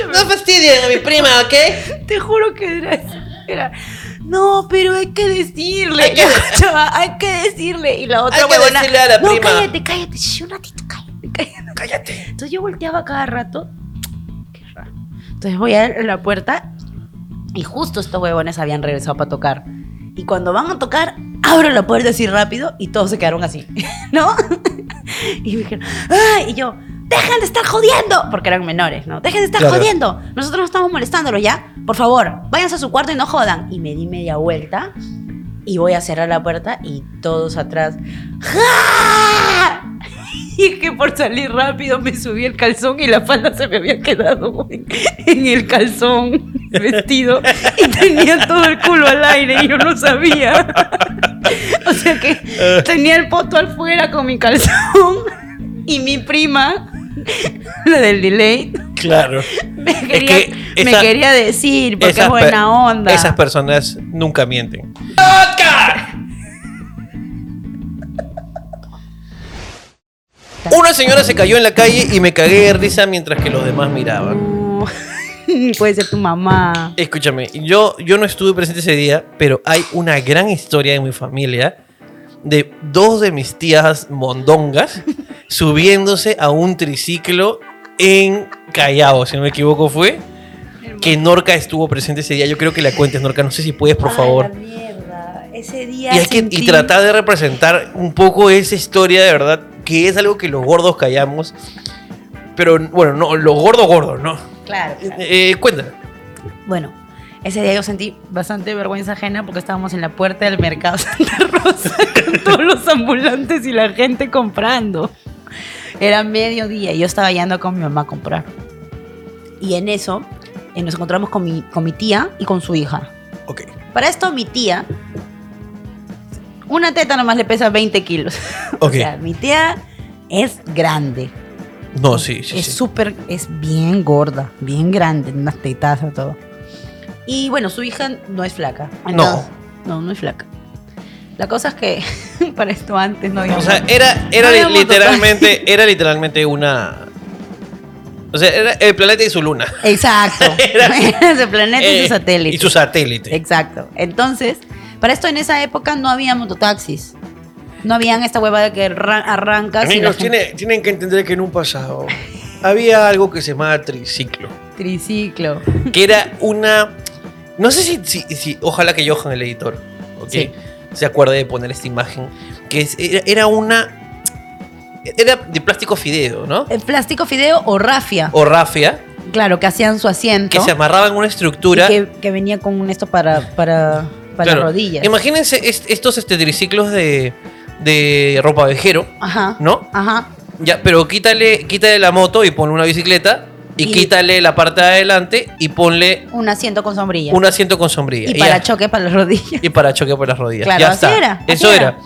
Me- No fastidien a mi prima, ¿ok? *laughs* Te juro que era, era, no, pero hay que decirle. Hay que- *laughs* escuchaba, hay que decirle. Y la otra Hay que huevona, decirle a la no, prima". cállate, cállate, shh, un ratito, cállate, cállate. Cállate. Entonces yo volteaba cada rato. Qué raro. Entonces voy a la puerta y justo estos huevones habían regresado para tocar. Y cuando van a tocar, abro la puerta así rápido y todos se quedaron así, *laughs* ¿no? Y me dijeron, ¡ay! Y yo, ¡dejen de estar jodiendo! Porque eran menores, ¿no? ¡Dejen de estar Claro. jodiendo! Nosotros no estamos molestándolos ya. Por favor, váyanse a su cuarto y no jodan. Y me di media vuelta y voy a cerrar la puerta y todos atrás. ¡Ja! Y es que por salir rápido me subí el calzón y la falda se me había quedado en, en el calzón *laughs* vestido y tenía todo el culo al aire y yo no sabía. O sea que tenía el poto afuera con mi calzón y mi prima, *laughs* la del delay, Claro. *laughs* me quería, que me esa- quería decir porque es buena onda. Esas personas nunca mienten. ¡Vodka! *laughs* Una señora se cayó en la calle y me cagué de risa mientras que los demás miraban. No. Puede ser tu mamá. Escúchame, yo, yo no estuve presente ese día, pero hay una gran historia en mi familia de dos de mis tías mondongas *laughs* subiéndose a un triciclo en Callao, si no me equivoco fue. Que Norca estuvo presente ese día. Yo creo que la cuentes, Norca. No sé si puedes, por Ay, favor. la mierda. Ese día Y, hay que, y tratar de representar un poco esa historia de verdad, que es algo que los gordos callamos. Pero bueno, no, los gordos gordos, ¿no? Claro. claro. Eh, cuéntame. Bueno, ese día yo sentí bastante vergüenza ajena porque estábamos en la puerta del mercado *laughs* Santa Rosa con todos los ambulantes y la gente comprando. Era mediodía y yo estaba yendo con mi mamá a comprar. Y en eso eh, nos encontramos con mi, con mi tía y con su hija. Ok. Para esto mi tía, una teta nomás le pesa 20 kilos. *laughs* Ok. O sea, mi tía es grande. No, sí, sí. es sí. súper, es bien gorda, bien grande, unas tetazas, todo. Y bueno, su hija no es flaca. No. No, no es flaca. La cosa es que *laughs* para esto antes no había. O sea, era, era No literalmente, *laughs* era literalmente una. O sea, era el planeta y su luna. Exacto. *laughs* Era- planeta y Eh, su satélite. Y su satélite. Exacto. Entonces, para esto en esa época no había mototaxis. No habían esta hueva de que arran- arrancas Amigos, gente- tiene- tienen que entender que en un pasado había algo que se llamaba triciclo. triciclo. Que era una. No sé si. si, si- ojalá que Johan, el editor, ¿ok? Sí. se acuerde de poner esta imagen. Que es- era, era una. Era de plástico fideo, ¿no? El plástico fideo o rafia. O rafia. Claro, que hacían su asiento. que se amarraba en una estructura. que, que venía con esto para, para, para Claro. rodillas. Imagínense est- estos este, triciclos de, de ropa vejero, Ajá. ¿no? Ajá. Ya, pero quítale, quítale la moto y ponle una bicicleta. Y, Y- quítale la parte de adelante y ponle Un asiento con sombrilla. un asiento con sombrilla. y para ya. choque para las rodillas. y para choque por las rodillas. Claro, ya así está. era, así Eso era. era.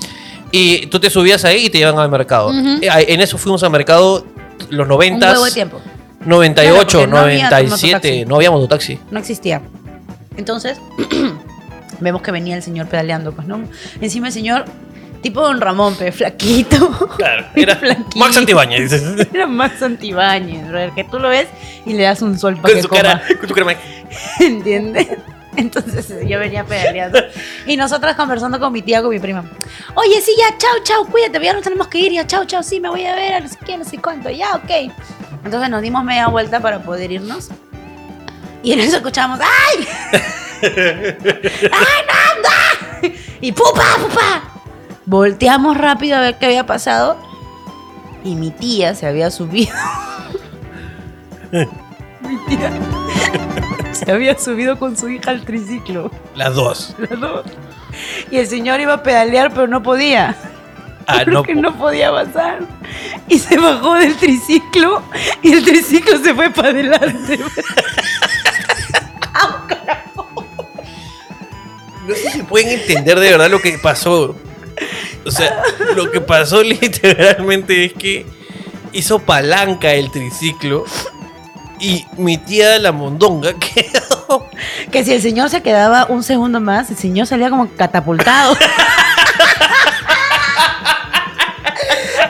Y tú te subías ahí y te llevan al mercado. Eh, En eso fuimos al mercado los 90, Un huevo de tiempo. 98, Claro, porque no había 97, mototaxi. no había mototaxi. No existía. Entonces, *clears throat* vemos que venía el señor pedaleando, pues, ¿no? Encima el señor, tipo Don Ramón, pe, flaquito. Claro, *laughs* era Flaquito. Max Antibáñez. *laughs* Era Max Antibáñez, brother, que tú lo ves y le das un sol para Con que su coma. cara, con su crema. *laughs* ¿Entiendes? Entonces yo venía pedaleando. Y nosotras conversando con mi tía, con mi prima. Oye, sí, ya, chao, chao, cuídate, ya nos tenemos que ir, ya, chao, chao, sí, me voy a ver, a no sé qué, no sé cuánto, ya, ok. Entonces nos dimos media vuelta para poder irnos. Y en eso escuchamos, ¡ay! ¡Ay, no, no! Y ¡pupa, pupa! Volteamos rápido a ver qué había pasado. Y mi tía se había subido. *laughs* mi tía *laughs* se había subido con su hija al triciclo. Las dos. Las dos. Y el señor iba a pedalear, pero no podía. Ah, *laughs* no. Porque no podía avanzar. Y se bajó del triciclo y el triciclo se fue para adelante. No sé si pueden entender de verdad lo que pasó. O sea, lo que pasó *laughs* literalmente es que hizo palanca el triciclo y mi tía la mondonga *laughs* quedó. Que si el señor se quedaba un segundo más, el señor salía como catapultado. *laughs*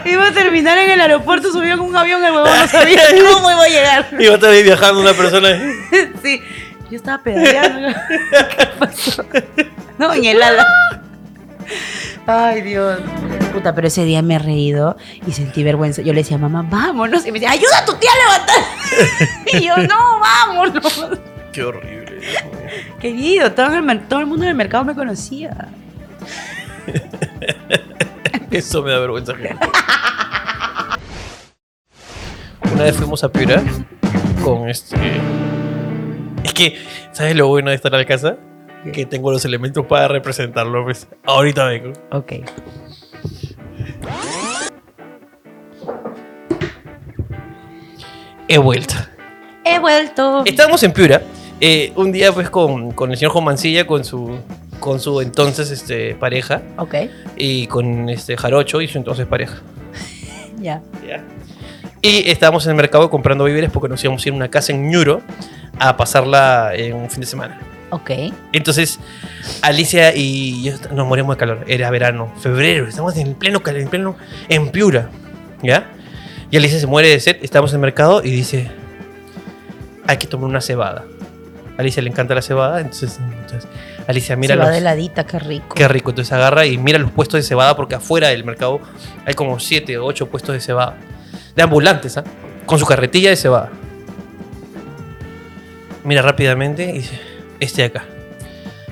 Iba a terminar en el aeropuerto, subió con un avión, el huevón no sabía cómo iba a llegar. Iba a estar ahí viajando una persona. Sí, yo estaba pedaleando. ¿Qué pasó? No, en el ala. Ay, Dios. Puta, pero ese día me he reído y sentí vergüenza. Yo le decía, mamá, vámonos. Y me decía, ayuda a tu tía a levantar. *laughs* Y yo, no, vámonos. Qué horrible. Querido, todo el, todo el mundo en el mercado me conocía. Eso me da vergüenza. Una vez fuimos a Piura con este. Es que, ¿sabes lo bueno de estar a la casa? Que tengo los elementos para representarlo. Pues. Ahorita vengo. Ok. He vuelto. He vuelto. Estábamos en Piura. eh, un día, pues, con, con el señor Juan Mancilla, con su, con su entonces este, pareja, Ok, y con este Jarocho y su entonces pareja. *laughs* ya. Ya. Y estábamos en el mercado comprando víveres porque nos íbamos a ir a una casa en Ñuro a pasarla en un fin de semana. Ok. Entonces, Alicia y yo nos morimos de calor. Era verano, febrero, estamos en pleno calor, en pleno, en Piura. ¿Ya? Y Alicia se muere de sed, estamos en el mercado y dice, hay que tomar una cebada. A Alicia le encanta la cebada, entonces, entonces Alicia mira va los- de ladita, qué rico. Qué rico. Entonces agarra y mira los puestos de cebada porque afuera del mercado hay como 7 o 8 puestos de cebada. De ambulantes, ¿ah? Con su carretilla de cebada. Mira rápidamente y dice, este de acá.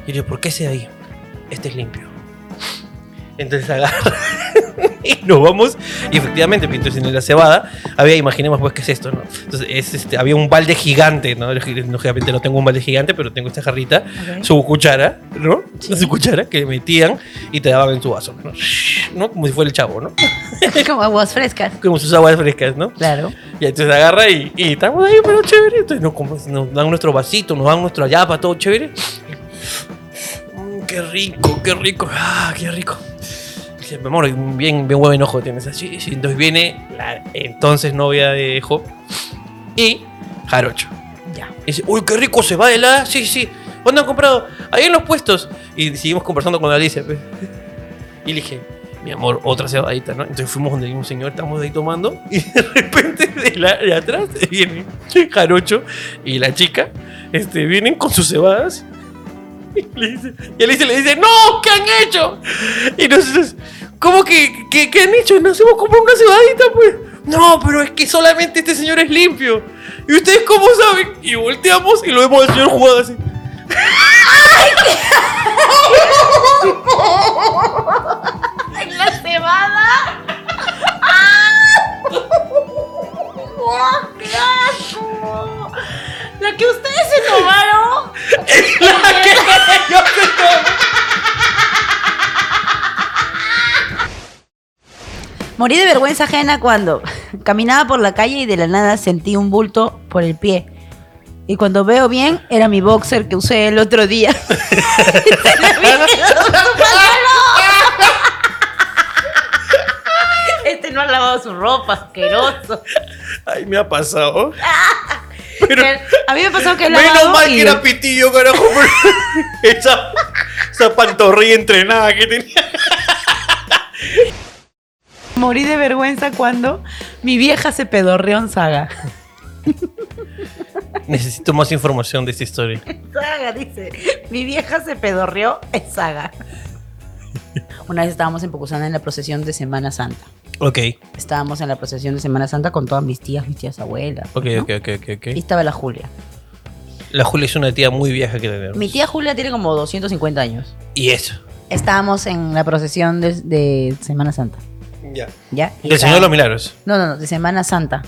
Y yo ¿por qué ese de ahí? Este es limpio. Entonces agarra y *laughs* nos vamos. Y efectivamente, entonces en la cebada había, imaginemos pues qué es esto, ¿no? Entonces es, este, había un balde gigante, ¿no? Lógicamente no tengo un balde gigante, pero tengo esta jarrita su cuchara, ¿no? Sí. Su cuchara que metían y te daban en tu vaso, ¿no? ¿no? Como si fuera el chavo, ¿no? *laughs* Como aguas frescas. Como sus aguas frescas, ¿no? Claro. Y entonces agarra y, y estamos ahí, pero chévere. Entonces nos, como- nos dan nuestro vasito, nos dan nuestra yapa, todo chévere. Mm, qué rico, qué rico, ah, qué rico. Dice, mi amor, bien, bien buen ojo tienes así. sí. Entonces viene la entonces novia de Job y Jarocho. Ya. Y dice, uy, qué rico se va de la. Sí, sí. ¿Dónde han comprado? Ahí en los puestos. Y seguimos conversando con Alicia. pues. *laughs* Y le dije, mi amor, otra cebadita, ¿no? Entonces fuimos donde un señor, estamos ahí tomando. *laughs* Y de repente de, la, de atrás viene Jarocho y la chica. Este, vienen con sus cebadas. Y, *laughs* le dice, le dice, ¡No! ¿Qué han hecho? Y nosotros, ¿cómo que, que, han hecho? Nos hemos comprado una cebadita, pues. No, pero es que solamente este señor es limpio. ¿Y ustedes cómo saben? Y volteamos y lo vemos al señor jugado así. ¡En *laughs* la cebada! ¡Ah! *laughs* ¡Qué asco! La que ustedes se tomaron. Es *laughs* la que *laughs* yo se. Morí de vergüenza ajena cuando caminaba por la calle y de la nada sentí un bulto por el pie. Y cuando veo bien, era mi boxer que usé el otro día. *laughs* este no ha lavado su ropa, asqueroso. Ay, me ha pasado. Pero a mí me pasó que he menos lavado mal y- que era pitillo, carajo. pero *laughs* esa, esa pantorrilla entrenada que tenía. morí de vergüenza cuando mi vieja se pedorreó en saga. Necesito más información de esta historia. Saga, dice. Mi vieja se pedorreó en saga. Una vez estábamos en Pocusana en la procesión de Semana Santa. Ok, Estábamos en la procesión de Semana Santa con todas mis tías, mis tías abuelas. ok, ¿no? ok, ok, ok. ok. Y estaba la Julia. La Julia es una tía muy vieja que tenemos. Mi tía Julia tiene como 250 años. Y eso. Estábamos en la procesión de, de Semana Santa. Ya. ¿Ya? Y Del Señor de los Milagros. No, no, no, de Semana Santa.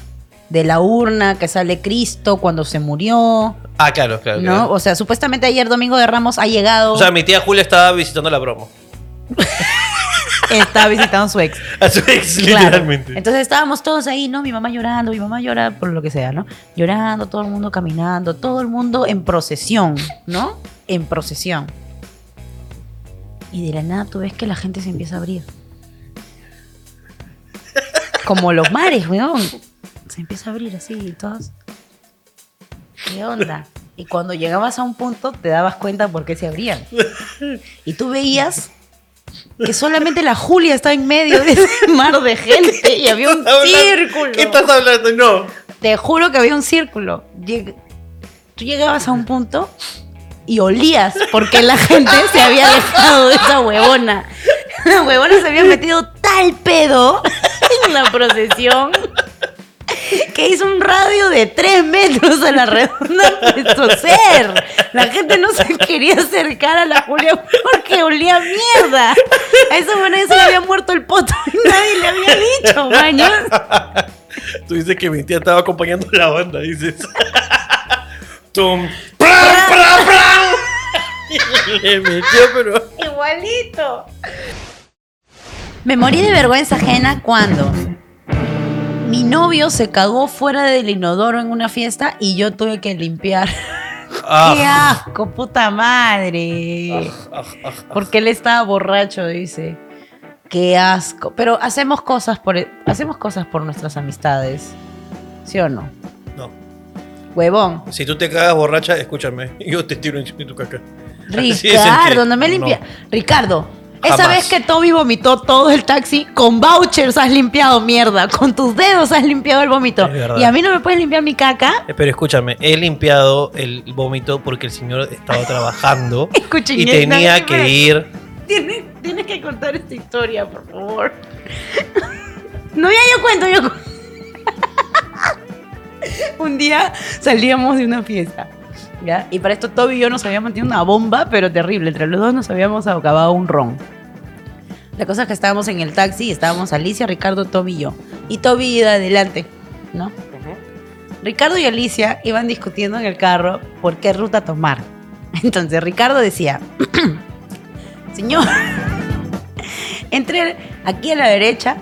De la urna que sale Cristo cuando se murió. Ah, claro, claro. ¿No? claro. O sea, supuestamente ayer Domingo de Ramos ha llegado. O sea, mi tía Julia estaba visitando la promo. *laughs* está visitando a su ex. A su ex, Claro. literalmente. Entonces estábamos todos ahí, ¿no? Mi mamá llorando, mi mamá llora por lo que sea, ¿no? Llorando, todo el mundo caminando, todo el mundo en procesión, ¿no? En procesión. Y de la nada tú ves que la gente se empieza a abrir. Como los mares, weón. Se empieza a abrir así y todos. ¿Qué onda? Y cuando llegabas a un punto te dabas cuenta por qué se abrían. Y tú veías que solamente la Julia estaba en medio de ese *laughs* mar de gente y había un círculo. ¿Qué estás hablando? No. Te juro que había un círculo. Lleg- Tú llegabas a un punto y olías porque la gente se había alejado de esa huevona. *laughs* La huevona se había metido tal pedo *laughs* en la procesión que hizo un radio de 3 metros a la redonda de su ser. La gente no se quería acercar a la Julia porque olía mierda. A esa ya se le había muerto el poto y nadie le había dicho, maños. Tú dices que mi tía estaba acompañando la banda, dices. Tum. ¡Pram, pram, pram! Le *laughs* metió, pero. Igualito. Me morí de vergüenza ajena cuando mi novio se cagó fuera del inodoro en una fiesta y yo tuve que limpiar. *laughs* ¡Qué Ah, asco, puta madre! Porque él estaba borracho, dice. ¡Qué asco! Pero hacemos cosas por, hacemos cosas por nuestras amistades. ¿Sí o no? No. Huevón. Si tú te cagas borracha, escúchame. *laughs* Yo te tiro en tu caca. Ricardo, *laughs* no me limpia. Ricardo, esa vez que Toby vomitó todo el taxi, con vouchers has limpiado mierda. Con tus dedos has limpiado el vómito. Y a mí no me puedes limpiar mi caca. Eh, Pero escúchame, he limpiado el vómito porque el señor estaba *laughs* trabajando Escuchen, y tenía no, que ir. Tienes, tienes que contar esta historia, por favor. *laughs* No, ya yo cuento, yo *laughs* Un día salíamos de una fiesta. ¿ya? Y para esto Toby y yo nos habíamos metido una bomba, pero terrible. Entre los dos nos habíamos acabado un ron. La cosa es que estábamos en el taxi y estábamos Alicia, Ricardo, Toby y yo. Y Toby iba adelante, ¿no? Ricardo y Alicia iban discutiendo en el carro por qué ruta tomar. *laughs* Entonces Ricardo decía, *clears throat* señor, *laughs* entre aquí a la derecha,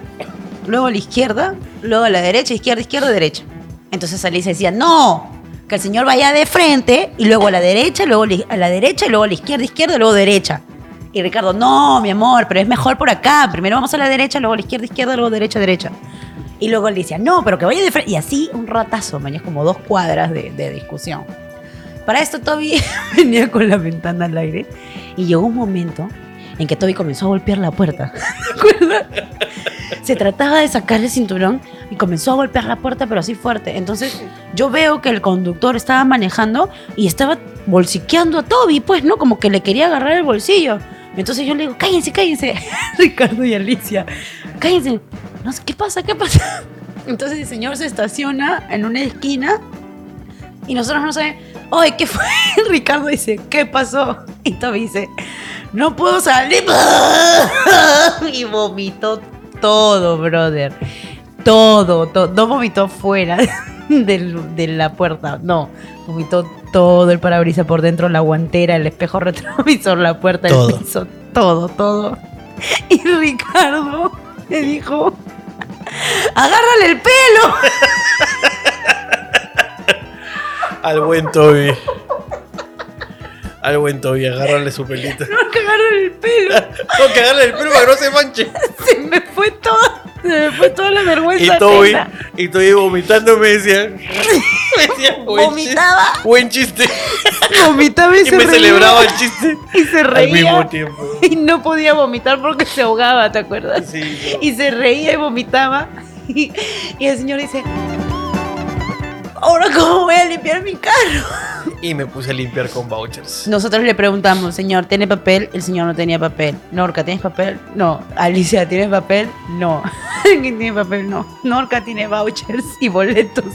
luego a la izquierda, luego a la derecha, izquierda, izquierda, derecha. Entonces Alicia decía, no, que el señor vaya de frente y luego a la derecha, luego a la derecha y luego a la izquierda, izquierda, luego derecha. Y Ricardo, no, mi amor, pero es mejor por acá. Primero vamos a la derecha, luego a la izquierda, izquierda, luego derecha, derecha. Y luego él decía, no, pero que vaya de frente. Y así un ratazo, mañana como dos cuadras de, de discusión. Para esto Toby *laughs* venía con la ventana al aire y llegó un momento en que Toby comenzó a golpear la puerta. *laughs* Se trataba de sacar el cinturón y comenzó a golpear la puerta, pero así fuerte. Entonces yo veo que el conductor estaba manejando y estaba bolsiqueando a Toby, pues, ¿no? Como que le quería agarrar el bolsillo. Entonces yo le digo, cállense, cállense. *laughs* Ricardo y Alicia, cállense. No sé, ¿qué pasa? ¿Qué pasa? *laughs* Entonces el señor se estaciona en una esquina y nosotros no sabemos, oye, ¿qué fue? *laughs* Ricardo dice, ¿qué pasó? Y Toby dice, no puedo salir. Y vomitó todo, brother. Todo, todo. No vomitó fuera de la puerta, no. Vomitó todo el parabrisas por dentro, la guantera, el espejo *laughs* retrovisor, la puerta, Todo. el piso, todo, todo. Y Ricardo me dijo, Agárrale el pelo. *laughs* Al buen Toby. Al buen Toby, agarrarle su pelito. No, que agárrale el pelo. *laughs* Tengo que agarrarle el pelo para que no se manche. Se me fue todo. Se me fue toda la vergüenza. Y Toby, ajena. y Toby vomitando me decía. *laughs* Vomitaba. Buen chiste. *laughs* Vomitaba y, Y se me reía. celebraba el chiste. Y se reía. Al mismo tiempo. *laughs* Y no podía vomitar porque se ahogaba, ¿te acuerdas? Sí, no. Y se reía y vomitaba. Y, y el señor dice, ¿ahora cómo voy a limpiar mi carro? Y me puse a limpiar con vouchers. Nosotros le preguntamos, señor, ¿tiene papel? El señor no tenía papel. Norca, ¿tienes papel? No. Alicia, ¿tienes papel? No. *laughs* ¿Quién tiene papel? No. Norca tiene vouchers y boletos. *laughs*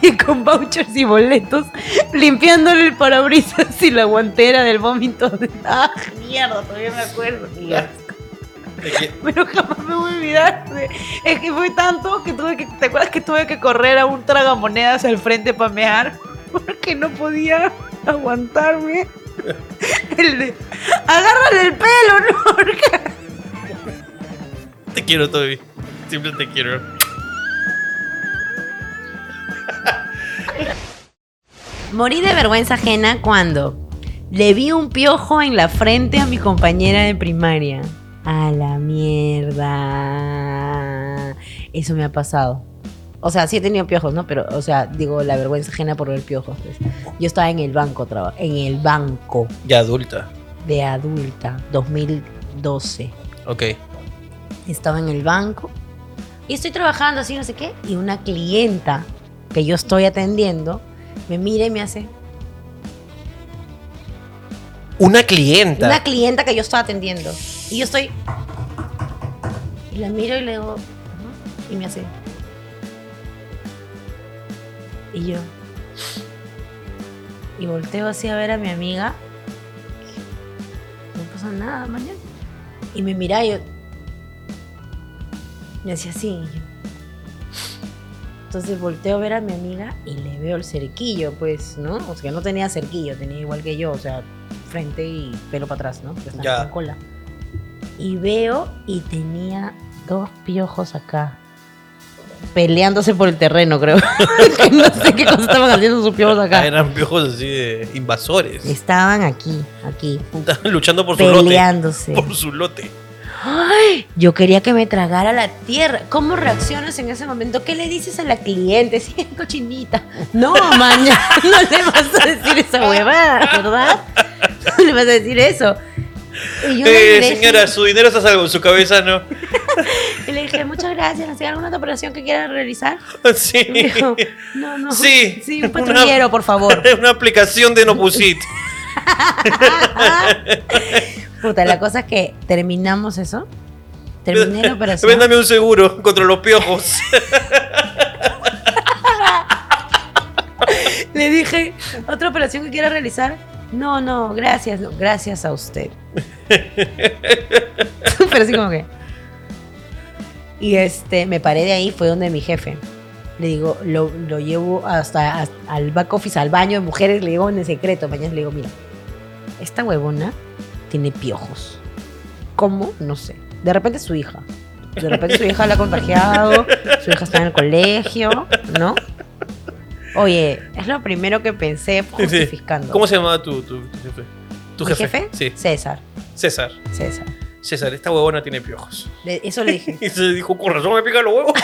Y con vouchers y boletos, limpiándole el parabrisas y la guantera del vómito. *laughs* ¡Ah, mierda! Todavía me acuerdo. Asco. Es que- *laughs* Pero jamás me voy a olvidar. de- Es que fue tanto que tuve que. ¿Te acuerdas que tuve que correr a un tragamonedas al frente para mear? *laughs* Porque no podía aguantarme. *laughs* El de. ¡Agárrale el pelo, Norca! Te quiero, Toby. Siempre te quiero. Morí de vergüenza ajena cuando le vi un piojo en la frente a mi compañera de primaria. A la mierda. Eso me ha pasado. O sea, sí he tenido piojos, ¿no? Pero, o sea, digo, la vergüenza ajena por ver piojos. pues. Yo estaba en el banco, traba- en el banco Ya adulta. de adulta, 2012. Ok. Estaba en el banco y estoy trabajando así, no sé qué, y una clienta que yo estoy atendiendo me mira y me hace, Una clienta. Una clienta que yo estaba atendiendo. Y yo estoy. Y la miro y le digo. Y me hace. Y yo. Y volteo así a ver a mi amiga. No pasa nada, mañana. Y me mira y yo. Me hacía así. y yo, Entonces volteo a ver a mi amiga y le veo el cerquillo, pues, ¿no? O sea, no tenía cerquillo, tenía igual que yo, o sea, frente y pelo para atrás, ¿no? Que Ya. con cola. Y veo y tenía dos piojos acá. Peleándose por el terreno, creo. *laughs* Que no sé qué cosa estaban haciendo sus piojos Ah, acá. eran piojos así de invasores. Estaban aquí, aquí, Estaban luchando por su lote. peleándose. Por su lote. Ay, yo quería que me tragara la tierra. ¿Cómo reaccionas en ese momento? ¿Qué le dices a la cliente? *laughs* Sí, cochinita. No, maña, *laughs* no le vas a decir esa huevada, ¿verdad? *laughs* Le vas a decir eso. Y yo Eh, dije- señora, su dinero está salvo en su cabeza, ¿no? *laughs* y le dije, muchas gracias. ¿Hay alguna otra operación que quiera realizar? *laughs* Sí. Y me dijo, no, no. Sí. Sí, un patrullero, por favor. Una aplicación de Nopusit. Puta, la cosa es que terminamos eso. Terminé la operación. Véndame un seguro contra los piojos. Le dije, ¿otra operación que quiera realizar? No, no, gracias, no, gracias a usted. *laughs* Pero así como que. Y este, me paré de ahí, fue donde mi jefe. Le digo, lo, lo llevo hasta, hasta al back office, al baño de mujeres, le digo en el secreto. Mañana le digo, mira, esta huevona tiene piojos. ¿Cómo? No sé. De repente su hija. De repente su hija la ha contagiado, su hija está en el colegio, ¿no? Oye, es lo primero que pensé justificando. ¿Cómo se llamaba tu, tu, tu jefe? ¿Tu ¿Mi jefe? Sí. César. César. César. César, esta huevona tiene piojos. Eso le dije. *laughs* Y se dijo, con razón me pican los huevos. *laughs*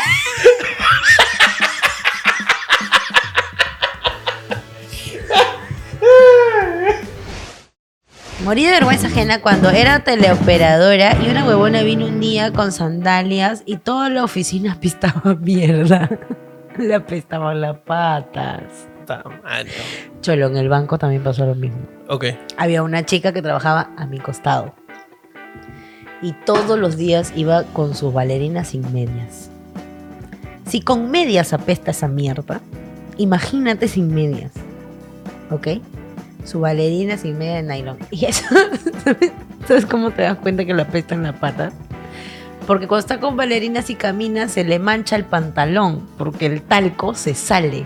Morí de vergüenza ajena cuando era teleoperadora y una huevona vino un día con sandalias y toda la oficina apestaba *laughs* mierda. *laughs* Le apestaban las patas. Está mal. Cholo, en el banco también pasó lo mismo. Ok. Había una chica que trabajaba a mi costado. Y todos los días iba con sus bailarinas sin medias. Si con medias apesta esa mierda, imagínate sin medias. ¿Ok? Su bailarina sin media de nylon. Y eso, ¿sabes, *laughs* ¿sabes cómo te das cuenta que le apestan las patas? Porque cuando está con bailarinas y camina, se le mancha el pantalón, porque el talco se sale.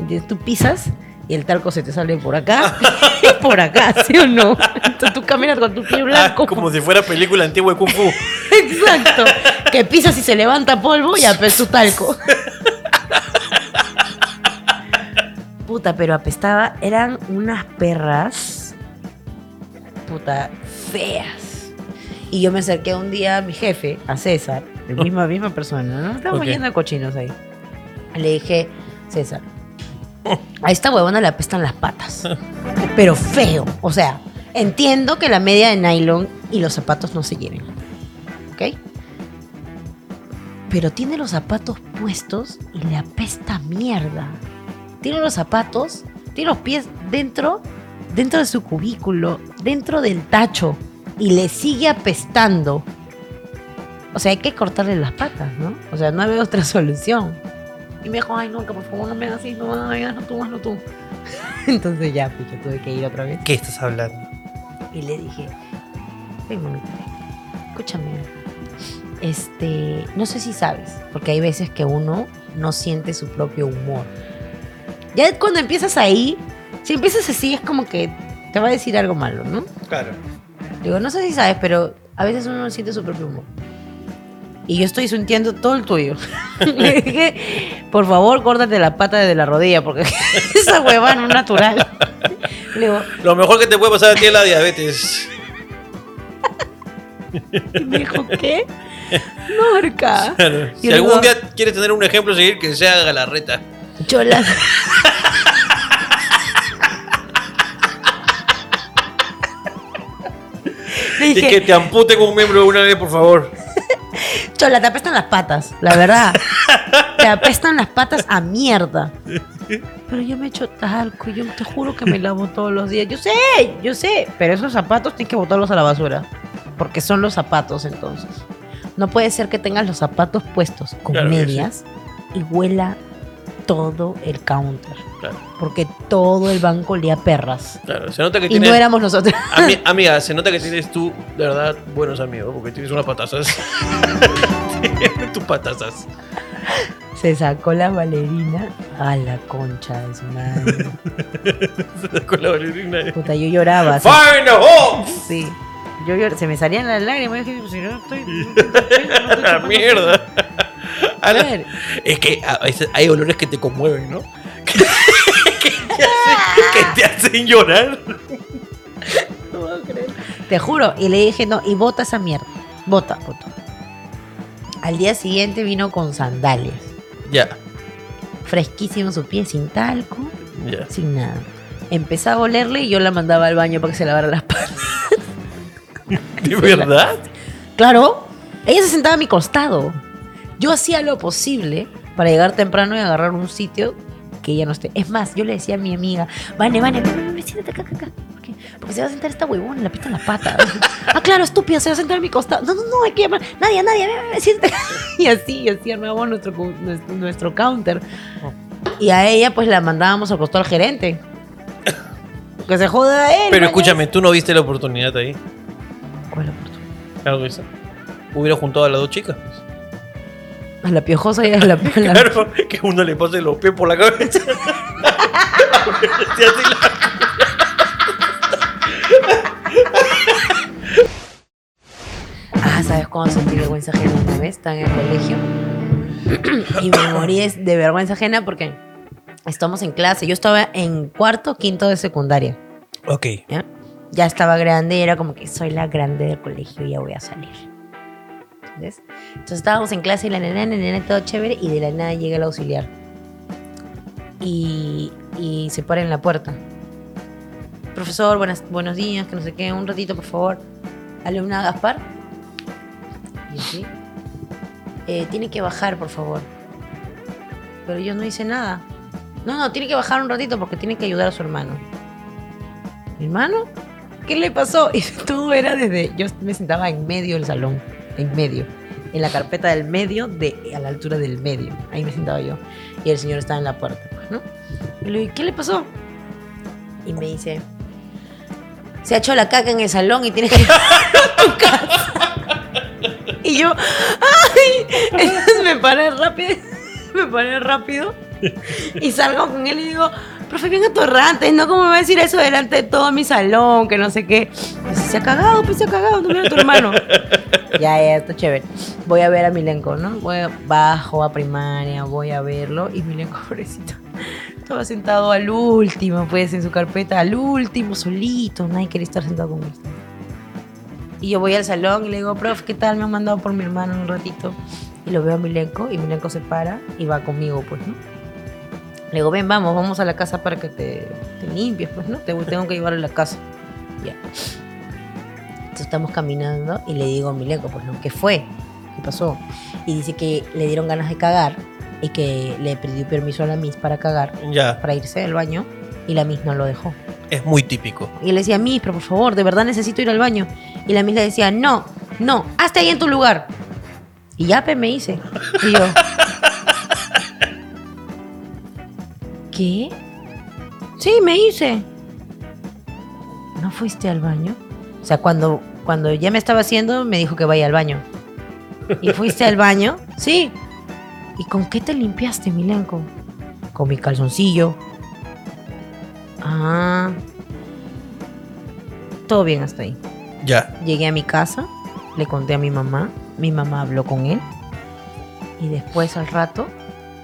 ¿Entiendes? Tú pisas y el talco se te sale por acá *laughs* y por acá, ¿sí o no? Entonces tú caminas con tu pie Ah, blanco. como si fuera película antigua de Kung Fu. *laughs* Exacto. que pisas y se levanta polvo, ya, pues tu talco. Puta, pero apestaba, eran unas perras, puta, feas. Y yo me acerqué un día a mi jefe, a César, la *laughs* misma, misma persona, ¿no? Estábamos Ok. yendo de cochinos ahí. Le dije, César, a esta huevona le apestan las patas. *laughs* Pero feo. O sea, entiendo que la media de nylon y los zapatos no se lleven. ¿Ok? Pero tiene los zapatos puestos y le apesta mierda. Tiene los zapatos, tiene los pies dentro, dentro de su cubículo, dentro del tacho y le sigue apestando. O sea, hay que cortarle las patas, ¿no? O sea, no hay otra solución. Y me dijo, ay, no, que por favor no me hagas así, no, no, hazlo tú, hazlo tú. *laughs* Entonces ya, pues yo tuve que ir otra vez. ¿Qué estás hablando? Y le dije, ven, mamita, escúchame. Este, no sé si sabes, porque hay veces que uno no siente su propio humor. Ya cuando empiezas ahí, si empiezas así es como que te va a decir algo malo, ¿no? Claro. Digo, no sé si sabes, pero a veces uno no siente su propio humor. Y yo estoy sintiendo todo el tuyo. *laughs* Le dije, por favor, córtate la pata de la rodilla, porque *laughs* esa hueva no es natural. Le digo, Lo mejor que te puede pasar a ti es la diabetes. y me dijo, ¿qué? No, Arca. *laughs* Claro. Y Si algún digo- día quieres tener un ejemplo a seguir, que sea Galarreta. Yo la... Y que te amputen un miembro una vez, por favor. *laughs* Chola, te apestan las patas, la verdad. te apestan las patas a mierda. Pero yo me echo talco, yo te juro que me lavo todos los días. Yo sé, yo sé, pero esos zapatos tienes que botarlos a la basura. Porque son los zapatos entonces. No puede ser que tengas los zapatos puestos con Claro medias y huela todo el counter. Claro, Porque todo el banco olía perras. claro. Se nota que Y tienes. no éramos nosotros. Ami- amiga, se nota que tienes tú, de verdad, buenos amigos, porque tienes unas patazas. Tienes tus patazas. Se sacó la bailarina a la concha de su madre. Con la bailarina. Puta, yo lloraba. ¡Fire the hole! Sí. Yo llor- se me salían las lágrimas. Yo dije, si no estoy. no estoy- no estoy ¡La chupando mierda! A la- ver. Es que a veces hay olores que te conmueven, ¿no? *laughs* que, te hacen, que te hacen llorar. No puedo creer. Te juro. Y le dije, no, y bota esa mierda. Bota, bota. Al día siguiente vino con sandalias. Ya, Fresquísimo su pie, sin talco, ya. sin nada. Empezaba a olerle y yo la mandaba al baño para que se lavara las patas. *laughs* ¿De *laughs* verdad? Claro, ella se sentaba a mi costado. Yo hacía lo posible para llegar temprano y agarrar un sitio que ella no esté. Es más, yo le decía a mi amiga, Vane, Vane, siéntate acá, acá, acá. ¿Por qué? Porque se va a sentar esta huevona, la pita en la pata. *laughs* ah, claro, estúpida, se va a sentar a mi costado. No, no, no, hay que llamar. Nadie, nadie, ven, siéntate acá. *laughs* Y así, y así armábamos nuestro, nuestro, nuestro counter. Y a ella, pues la mandábamos al costado al gerente. Que se joda a él. Pero mañas. escúchame, tú no viste la oportunidad ahí. ¿Cuál es la oportunidad? Claro que sí. Hubiera juntado a las dos chicas. A la piojosa y a la, a la- *laughs* Claro, que uno le pase los pies por la cabeza. Sí, así la- Ah, ¿sabes cuándo sentí vergüenza ajena una vez? Estaba en el colegio. *clears throat* y me morí de vergüenza ajena porque estamos en clase. Yo estaba en cuarto, quinto de secundaria. Ok. ¿ya? Ya estaba grande y era como que soy la grande del colegio y ya voy a salir. ¿Entendés? Entonces estábamos en clase y la nena, la nena, todo chévere y de la nada llega el auxiliar. Y, y se para en la puerta. Profesor, buenas, buenos días, que no sé qué, un ratito por favor. Alumna Gaspar. Y así. "Eh, tiene que bajar, por favor. Pero yo no hice nada. No, no, tiene que bajar un ratito porque tiene que ayudar a su hermano. ¿Mi hermano? ¿Qué le pasó? *laughs* Y todo era desde. Yo me sentaba en medio del salón. En medio. En la carpeta del medio, de, a la altura del medio. Ahí me sentaba yo. Y el señor estaba en la puerta, pues, ¿no? Y le digo, ¿qué le pasó? Y me dice. Se ha hecho la caca en el salón y tiene que ir a tu casa. Y yo, ¡ay! Entonces *laughs* me paré rápido. *laughs* Me paré rápido. Y salgo con él y digo, profe, bien atorrante, ¿no? ¿Cómo me va a decir eso delante de todo mi salón? Que no sé qué. Pues, se ha cagado, pues se ha cagado, no mira a tu hermano. *laughs* ya, ya, está chévere. voy a ver a Milenko, ¿no? Voy a- bajo a primaria, voy a verlo y Milenko, *laughs* pobrecito, estaba sentado al último, pues, en su carpeta, al último, solito, nadie quería estar sentado con él. Y yo voy al salón y le digo, prof, ¿qué tal? Me han mandado por mi hermano un ratito. Y lo veo a Milenko y Milenko se para y va conmigo, pues, ¿no? Le digo, ven, vamos, vamos a la casa para que te, te limpies, pues, ¿no? Te tengo que llevar a la casa. Ya. Entonces estamos caminando y le digo a Milenko, pues, ¿no? ¿Qué fue? ¿Qué pasó? Y dice que le dieron ganas de cagar y que le pidió permiso a la Miss para cagar, Ya, para irse al baño y la Miss no lo dejó. es muy típico. Y le decía, Miss, pero por favor, de verdad necesito ir al baño. Y la Miss le decía, no, no, hazte ahí en tu lugar. Y ya, pe, me hice. Y yo, *laughs* ¿qué? Sí, me hice. ¿No fuiste al baño? O sea, cuando, cuando ya me estaba haciendo, me dijo que vaya al baño. ¿Y fuiste al baño? Sí. ¿Y con qué te limpiaste, Milenko? Con mi calzoncillo. Ah. Todo bien hasta ahí. Ya. Llegué a mi casa, le conté a mi mamá, mi mamá habló con él y después al rato,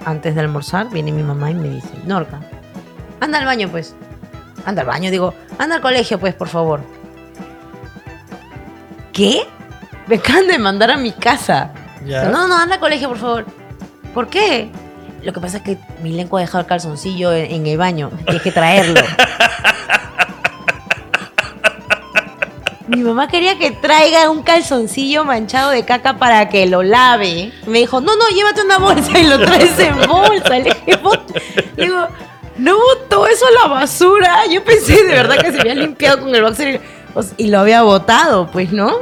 antes de almorzar, viene mi mamá y me dice, Norca, anda al baño pues. Anda al baño, digo, anda al colegio pues, por favor. ¿Qué? Me acaban de mandar a mi casa. Ya. No, no, anda al colegio, por favor. ¿Por qué? Lo que pasa es que mi lengua ha dejado el calzoncillo en, en el baño. *laughs* Tienes que traerlo. Mi mamá quería que traiga un calzoncillo manchado de caca para que lo lave. Me dijo, no, no, llévate una bolsa y lo traes en bolsa. Le dije, "Bot-". Le digo, no botó eso a la basura. Yo pensé de verdad que se había limpiado con el boxer y, o sea, y lo había botado, pues, ¿no?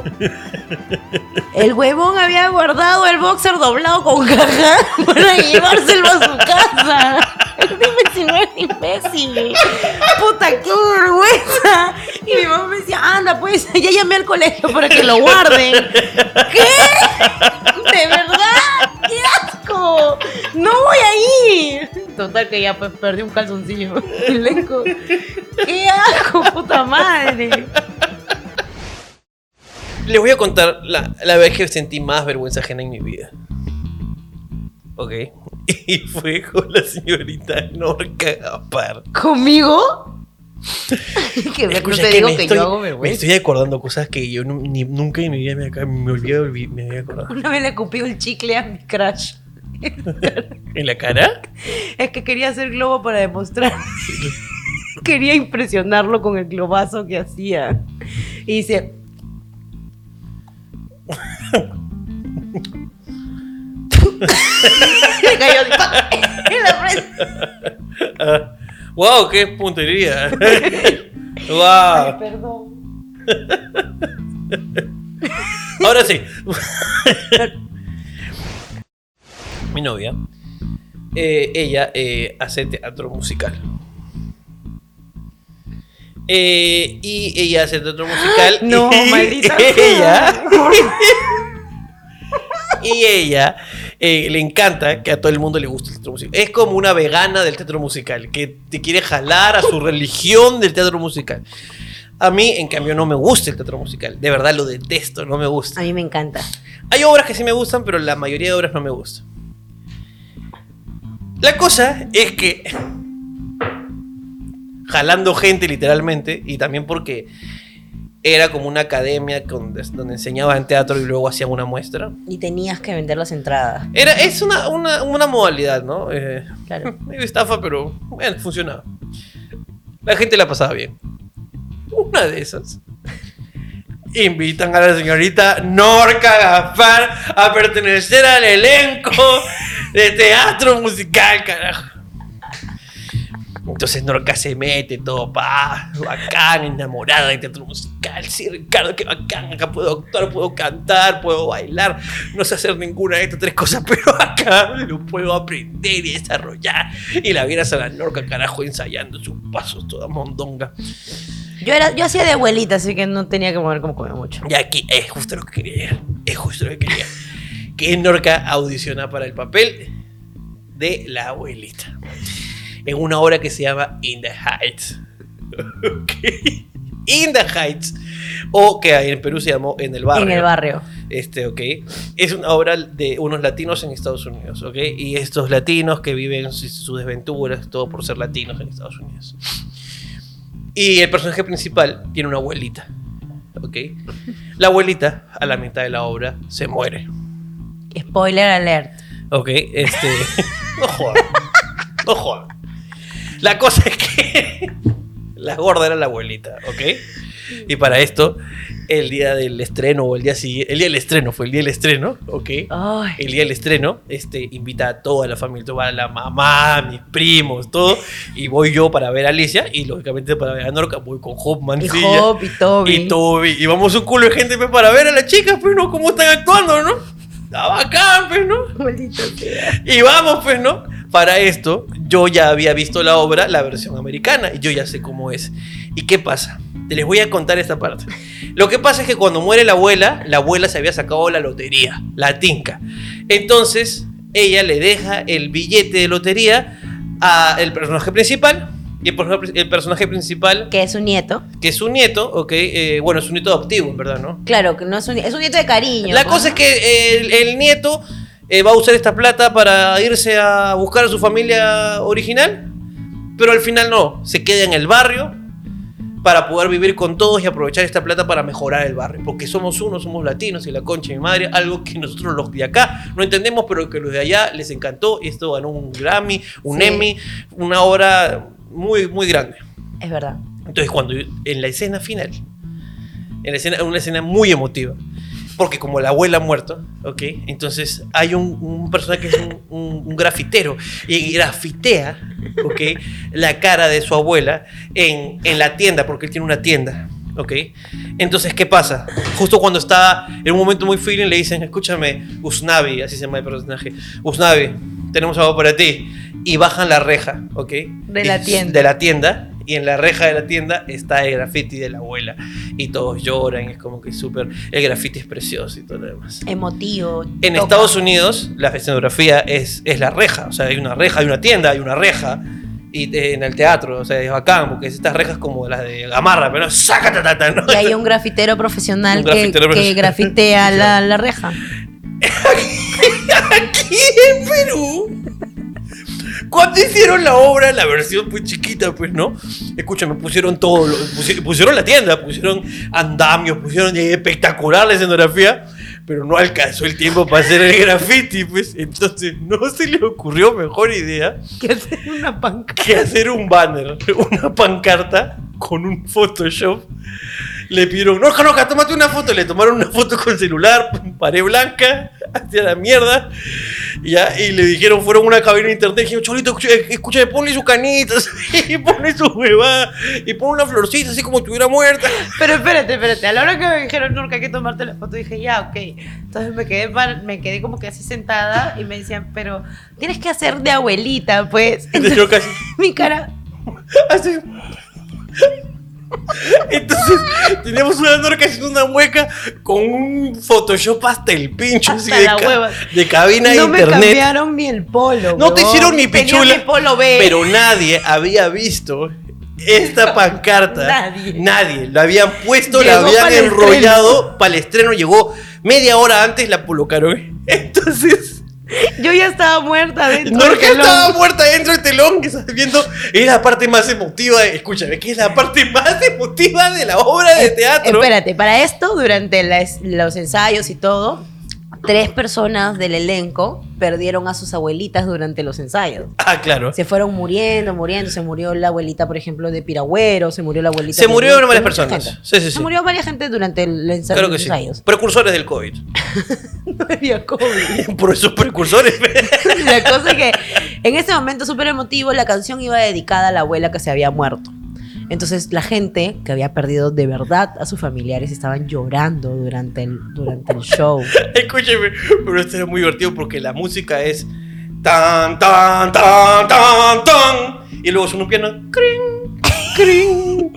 *laughs* El huevón había guardado el boxer doblado con caja para llevárselo a su casa. Dime si no es imbécil. Puta, qué vergüenza. Y mi mamá me decía, anda, pues, ya llamé al colegio para que lo guarden. ¿Qué? ¿De verdad? ¡Qué asco! ¡No voy a ir! Total que ya pues perdí un calzoncillo. *laughs* Elenco. ¡Qué asco, puta madre! Les voy a contar la, la vez que sentí más vergüenza ajena en mi vida. Ok. *laughs* Y fue con la señorita Norca Gapar. ¿Conmigo? *laughs* que me, Escucha, te que digo me que estoy, yo hago me vergüenza. estoy acordando cosas que yo ni- nunca en mi vida me, acá- me olvidé, olvi- me había acordado. Una vez le cupí el chicle a mi crush. *laughs* ¿En la cara? Es que quería hacer globo para demostrar. quería impresionarlo con el globazo que hacía. Y dice. Le cayó en la frente. Ah, ¡Wow! ¡Qué puntería! *laughs* Ay, ¡Wow! perdón. Ahora sí. *laughs* Mi novia, eh, ella eh, hace teatro musical. Eh, y ella hace teatro musical. No, y *laughs* maldita Ella, sea. *laughs* y ella eh, le encanta que a todo el mundo le guste el teatro musical. Es como una vegana del teatro musical, que te quiere jalar a su religión del teatro musical. A mí, en cambio, no me gusta el teatro musical. De verdad lo detesto, no me gusta. A mí me encanta. Hay obras que sí me gustan, pero la mayoría de obras no me gustan. La cosa es que jalando gente literalmente y también porque era como una academia donde, donde enseñaban teatro y luego hacían una muestra. Y tenías que vender las entradas. Era, es una, una, una modalidad, ¿no? Eh, Claro. *laughs* estafa, pero bueno, funcionaba. La gente la pasaba bien. Una de esas. Invitan a la señorita Norca Gafar a pertenecer al elenco de teatro musical, carajo. Entonces Norca se mete todo, pa, bacán, enamorada de teatro musical. Sí, Ricardo, qué bacán, acá puedo actuar, puedo cantar, puedo bailar. No sé hacer ninguna de estas tres cosas, *laughs* pero acá lo puedo aprender y desarrollar. Y la vieras a la Norca, carajo, ensayando sus pasos, toda mondonga. Yo, era, yo hacía de abuelita, así que no tenía que mover como comía mucho. Y aquí es justo lo que quería. Es justo lo que quería. Que Norca audiciona para el papel de la abuelita. En una obra que se llama In the Heights. *laughs* Ok. in the Heights, o que en Perú se llamó En el Barrio. En el barrio. Este, ok. Es una obra de unos latinos en Estados Unidos, ok. Y estos latinos que viven sus, sus desventuras, todo por ser latinos en Estados Unidos. Y el personaje principal tiene una abuelita, ok. La abuelita, a la mitad de la obra, se muere. Spoiler alert. Ok, este. *laughs* no jodas. No jodas. La cosa es que. *laughs* La gorda era la abuelita, ¿ok? Y para esto, el día del estreno o el día siguiente. El día del estreno fue el día del estreno, ¿ok? Ay. El día del estreno, este, invita a toda la familia, toda la mamá, mis primos, todo. Y voy yo para ver a Alicia y lógicamente para ver a Norca voy con Hop Y. Hop y Toby. Y Toby. Y vamos un culo de gente pues, para ver a las chicas, pues, ¿no? Cómo están actuando, ¿no? Está bacán, pues, ¿no? Maldito sea. Y vamos, pues, ¿no? Para esto, yo ya había visto la obra, la versión americana, y yo ya sé cómo es. ¿Y qué pasa? Te les voy a contar esta parte. Lo que pasa es que cuando muere la abuela, la abuela se había sacado la lotería, la tinca. Entonces, ella le deja el billete de lotería al personaje principal. Y el personaje, el personaje principal, Que es su nieto. que es su nieto, ok, eh, bueno, es un nieto adoptivo, en verdad, ¿no? Claro, que no es un, es un nieto de cariño. La ¿no? cosa es que el, el nieto eh, va a usar esta plata para irse a buscar a su familia original, pero al final no, se queda en el barrio para poder vivir con todos y aprovechar esta plata para mejorar el barrio, porque somos uno, somos latinos y la concha de mi madre, algo que *laughs* nosotros los de acá no entendemos, pero que los de allá les encantó y esto ganó un Grammy, un Sí. Emmy, una obra muy, muy grande. Es verdad. Entonces, cuando en la escena final, en la escena, una escena muy emotiva, porque como la abuela ha muerto, ¿ok? Entonces hay un, un personaje que es un, un- un grafitero y grafitea, ¿ok? La cara de su abuela en, en la tienda, porque él tiene una tienda, ¿ok? Entonces, ¿qué pasa? Justo cuando está en un momento muy feeling, le dicen, escúchame, Usnavi, así se llama el personaje, Usnavi, tenemos algo para ti. Y bajan la reja, ¿ok? De la tienda. De la tienda. Y en la reja de la tienda está el graffiti de la abuela. Y todos lloran, es como que súper... El graffiti es precioso y todo lo demás. Emotivo. En toca. Estados Unidos, la escenografía es, es la reja. O sea, hay una reja, hay una tienda, hay una reja. Y en el teatro, o sea, es bacán, porque es estas rejas como las de Gamarra, pero ¡sácata, ¿no? Y hay un grafitero profesional Un que, grafitero que profesional. grafitea la, *laughs* la reja. *laughs* *laughs* Aquí en Perú. Cuando hicieron la obra, la versión pues chiquita, pues, ¿no? Escúchame, pusieron todo, lo- pusi- pusieron la tienda, pusieron andamios, pusieron eh, espectacular la escenografía, pero no alcanzó el tiempo para hacer el graffiti, pues. Entonces no se le ocurrió mejor idea Que hacer una panca. que hacer un banner, una pancarta con un Photoshop. Le pidieron, no, no, tómate una foto. Le tomaron una foto con celular, pared blanca, *laughs* hacia la mierda. Y Ya, y le dijeron, fueron a una cabina de internet. Dijeron, Cholito, escúchame, ponle sus canitas. Y ponle su *laughs* huevada. Y pon una florcita, así como estuviera muerta. Pero espérate, espérate. A la hora que me dijeron, no, que hay que tomarte la foto, dije, ya, ok. Entonces me quedé, me quedé como que así sentada y me decían, pero tienes que hacer de abuelita, pues. Entonces casi, *laughs* Mi cara. así. Entonces, teníamos una norca haciendo una mueca con un Photoshop hasta el pincho, así Hasta de, la hueva. de cabina de No me internet. cambiaron ni el polo. No te hicieron ni Tenía pichula. mi polo B. Pero nadie había visto esta *laughs* pancarta. Nadie. Nadie. La habían puesto, la habían enrollado para el estreno. Llegó media hora antes, la colocaron. *laughs* Entonces, Yo ya estaba muerta dentro no del que estaba muerta dentro del telón, que estás viendo. Es la parte más emotiva. Escúchame, que es la parte más emotiva de la obra de teatro. Espérate, para esto, durante las- los ensayos y todo, tres personas del elenco perdieron a sus abuelitas durante los ensayos. Ah, claro. Se fueron muriendo, muriendo. Se murió la abuelita, por ejemplo, de Piragüero, se murió la abuelita Se de- murieron de varias personas. gente. Sí, sí, sí. Se murió varias gente durante el ensayo, Claro que los sí. ensayos. Precursores del COVID. *laughs* *laughs* No había COVID. Por esos precursores. *laughs* La cosa es que en ese momento súper emotivo la canción iba dedicada a la abuela que se había muerto. Entonces la gente que había perdido de verdad a sus familiares estaban llorando durante el, durante el show. *laughs* Escúcheme, pero esto es muy divertido porque la música es tan, tan, tan, tan, tan. Y luego suena un piano. Cring, cring,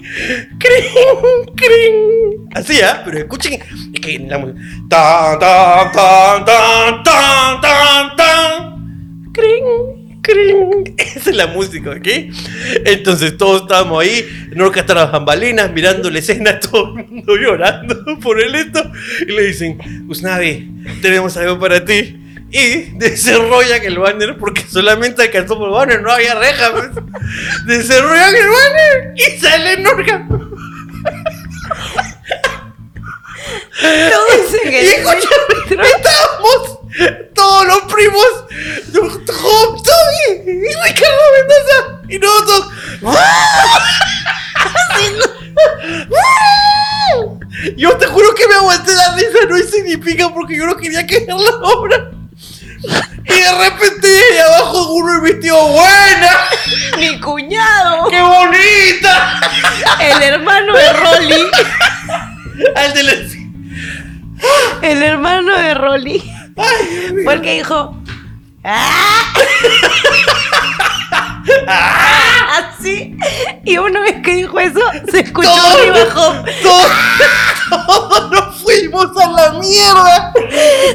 cring, cring. Así, ¿ah? Pero escuchen. Es que la música. Tan, tan, tan, tan, tan, tan. Cring. *laughs* Esa es la música, ¿ok? Entonces todos estábamos ahí, Norca está a las bambalinas, mirando la escena, *laughs* todo el mundo llorando por el esto. Y le dicen, Usnavi, tenemos algo para ti. Y *laughs* desarrollan el banner porque solamente alcanzó por el banner, no había reja. Pues. Desarrollan el banner y sale Norca. Todos en Y el escúchame, estábamos todos los primos, Job, Toby y Ricardo Mendoza. Y nosotros. Yo te juro que me aguanté la risa, no significa porque yo no quería que ver la obra. Y de repente ahí abajo uno el vestido buena, Mi cuñado, qué bonita. el hermano de Rolly, Al de la... el hermano de Rolly, fue el que dijo. "Ah". *laughs* Así. Y una vez que dijo eso, se escuchó Todo-. Todos, todos nos fuimos a la mierda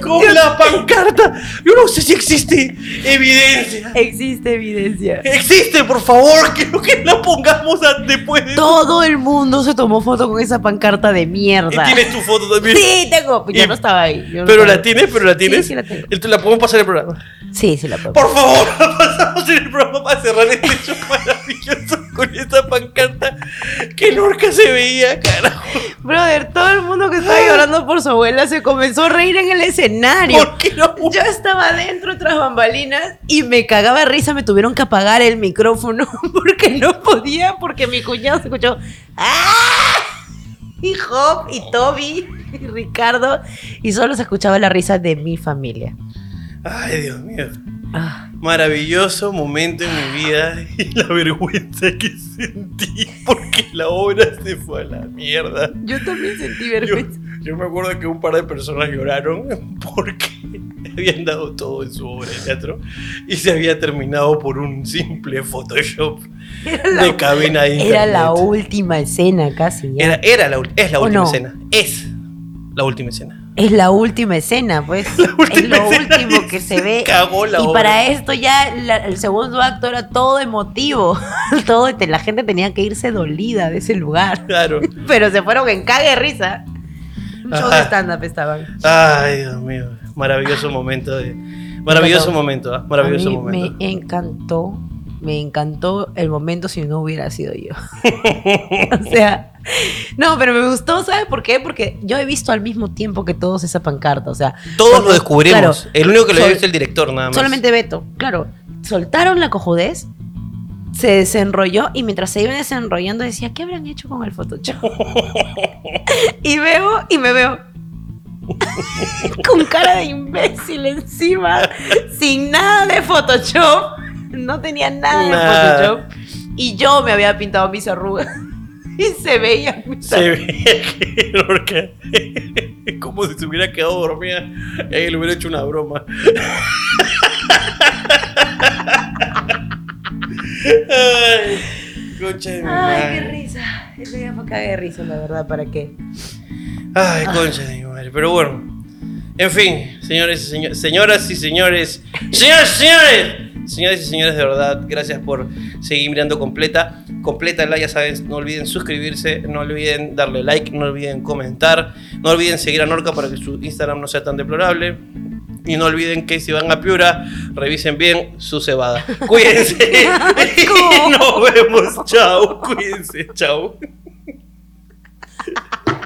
con la pancarta. Yo no sé si existe evidencia. Existe evidencia. Existe, por favor, quiero que la pongamos después de Todo el mundo se tomó foto con esa pancarta de Y mierda. tienes tu foto también. Sí, tengo. Yo Y- no estaba ahí. yo no Pero estaba la tienes, pero la tienes. sí la tengo. La podemos pasar en el programa. Sí, sí la puedo. Por favor, la *laughs* pasamos en el programa para cerrar este show maravilloso con esta pancarta que nunca se veía, carajo. Brother, todo el mundo que estaba llorando por su abuela se comenzó a reír en el escenario. ¿Por qué no? Yo estaba adentro tras bambalinas y me cagaba de risa. Me tuvieron que apagar el micrófono *laughs* porque no podía, porque mi cuñado se escuchó. ¡Ah! Y Job, y Toby, y Ricardo. Y solo se escuchaba la risa de mi familia. Ay, Dios mío. Ah, Maravilloso momento en mi vida *laughs* y la vergüenza que sentí porque la obra se fue a la mierda. yo también sentí vergüenza. yo me acuerdo que un par de personas lloraron *laughs* porque habían dado todo en su obra de teatro y se había terminado por un simple Photoshop la, de cabina de internet. era la última escena casi. ya. Era, era la, es la ¿O última no? escena. Es la última escena. Es la última escena, pues. *laughs* última es lo último que se se ve. *laughs* cagó la y obra. para esto ya la- el segundo acto era todo emotivo. *laughs* todo, la gente tenía que irse dolida de ese lugar. Claro. Pero se fueron en cague de risa. Un show de stand-up estaban. Ay, Dios mío. Maravilloso momento de. Maravilloso momento, ¿ah? Maravilloso A mí momento. Me encantó. Me encantó el momento si no hubiera sido yo. *laughs* o sea, no, pero me gustó, ¿sabes por qué? Porque yo he visto al mismo tiempo que todos esa pancarta. O sea, Todos cuando- lo descubrimos. claro, el único que lo vio es el director, nada más. Solamente Beto, claro. Soltaron la cojudez, se desenrolló y mientras se iba desenrollando decía, ¿qué habrán hecho con el Photoshop? *laughs* y veo y me veo *laughs* con cara de imbécil encima, sin nada de Photoshop. *laughs* No tenía nada, Nada. de Photoshop. Y yo me había pintado mis arrugas. *laughs* Y se veía mis Se veía que Lorca. *laughs* Como si se hubiera quedado dormida. Y le hubiera hecho una broma. Ay, concha de mi Ay, qué madre. risa. Eso ya fue cague de risa, la verdad, ¿para qué? Ay, concha de mi madre. Pero bueno. En fin, señores y señores, señoras y señores. Señoras y señores. Señoras y señores, de verdad, gracias por seguir mirando completa. Complétala, ya saben, no olviden suscribirse, no olviden darle like, no olviden comentar, no olviden seguir a Norca para que su Instagram no sea tan deplorable. Y no olviden que si van a Piura, revisen bien su cebada. *laughs* Cuídense. *laughs* Nos vemos. Chao. Cuídense. Chao. *laughs*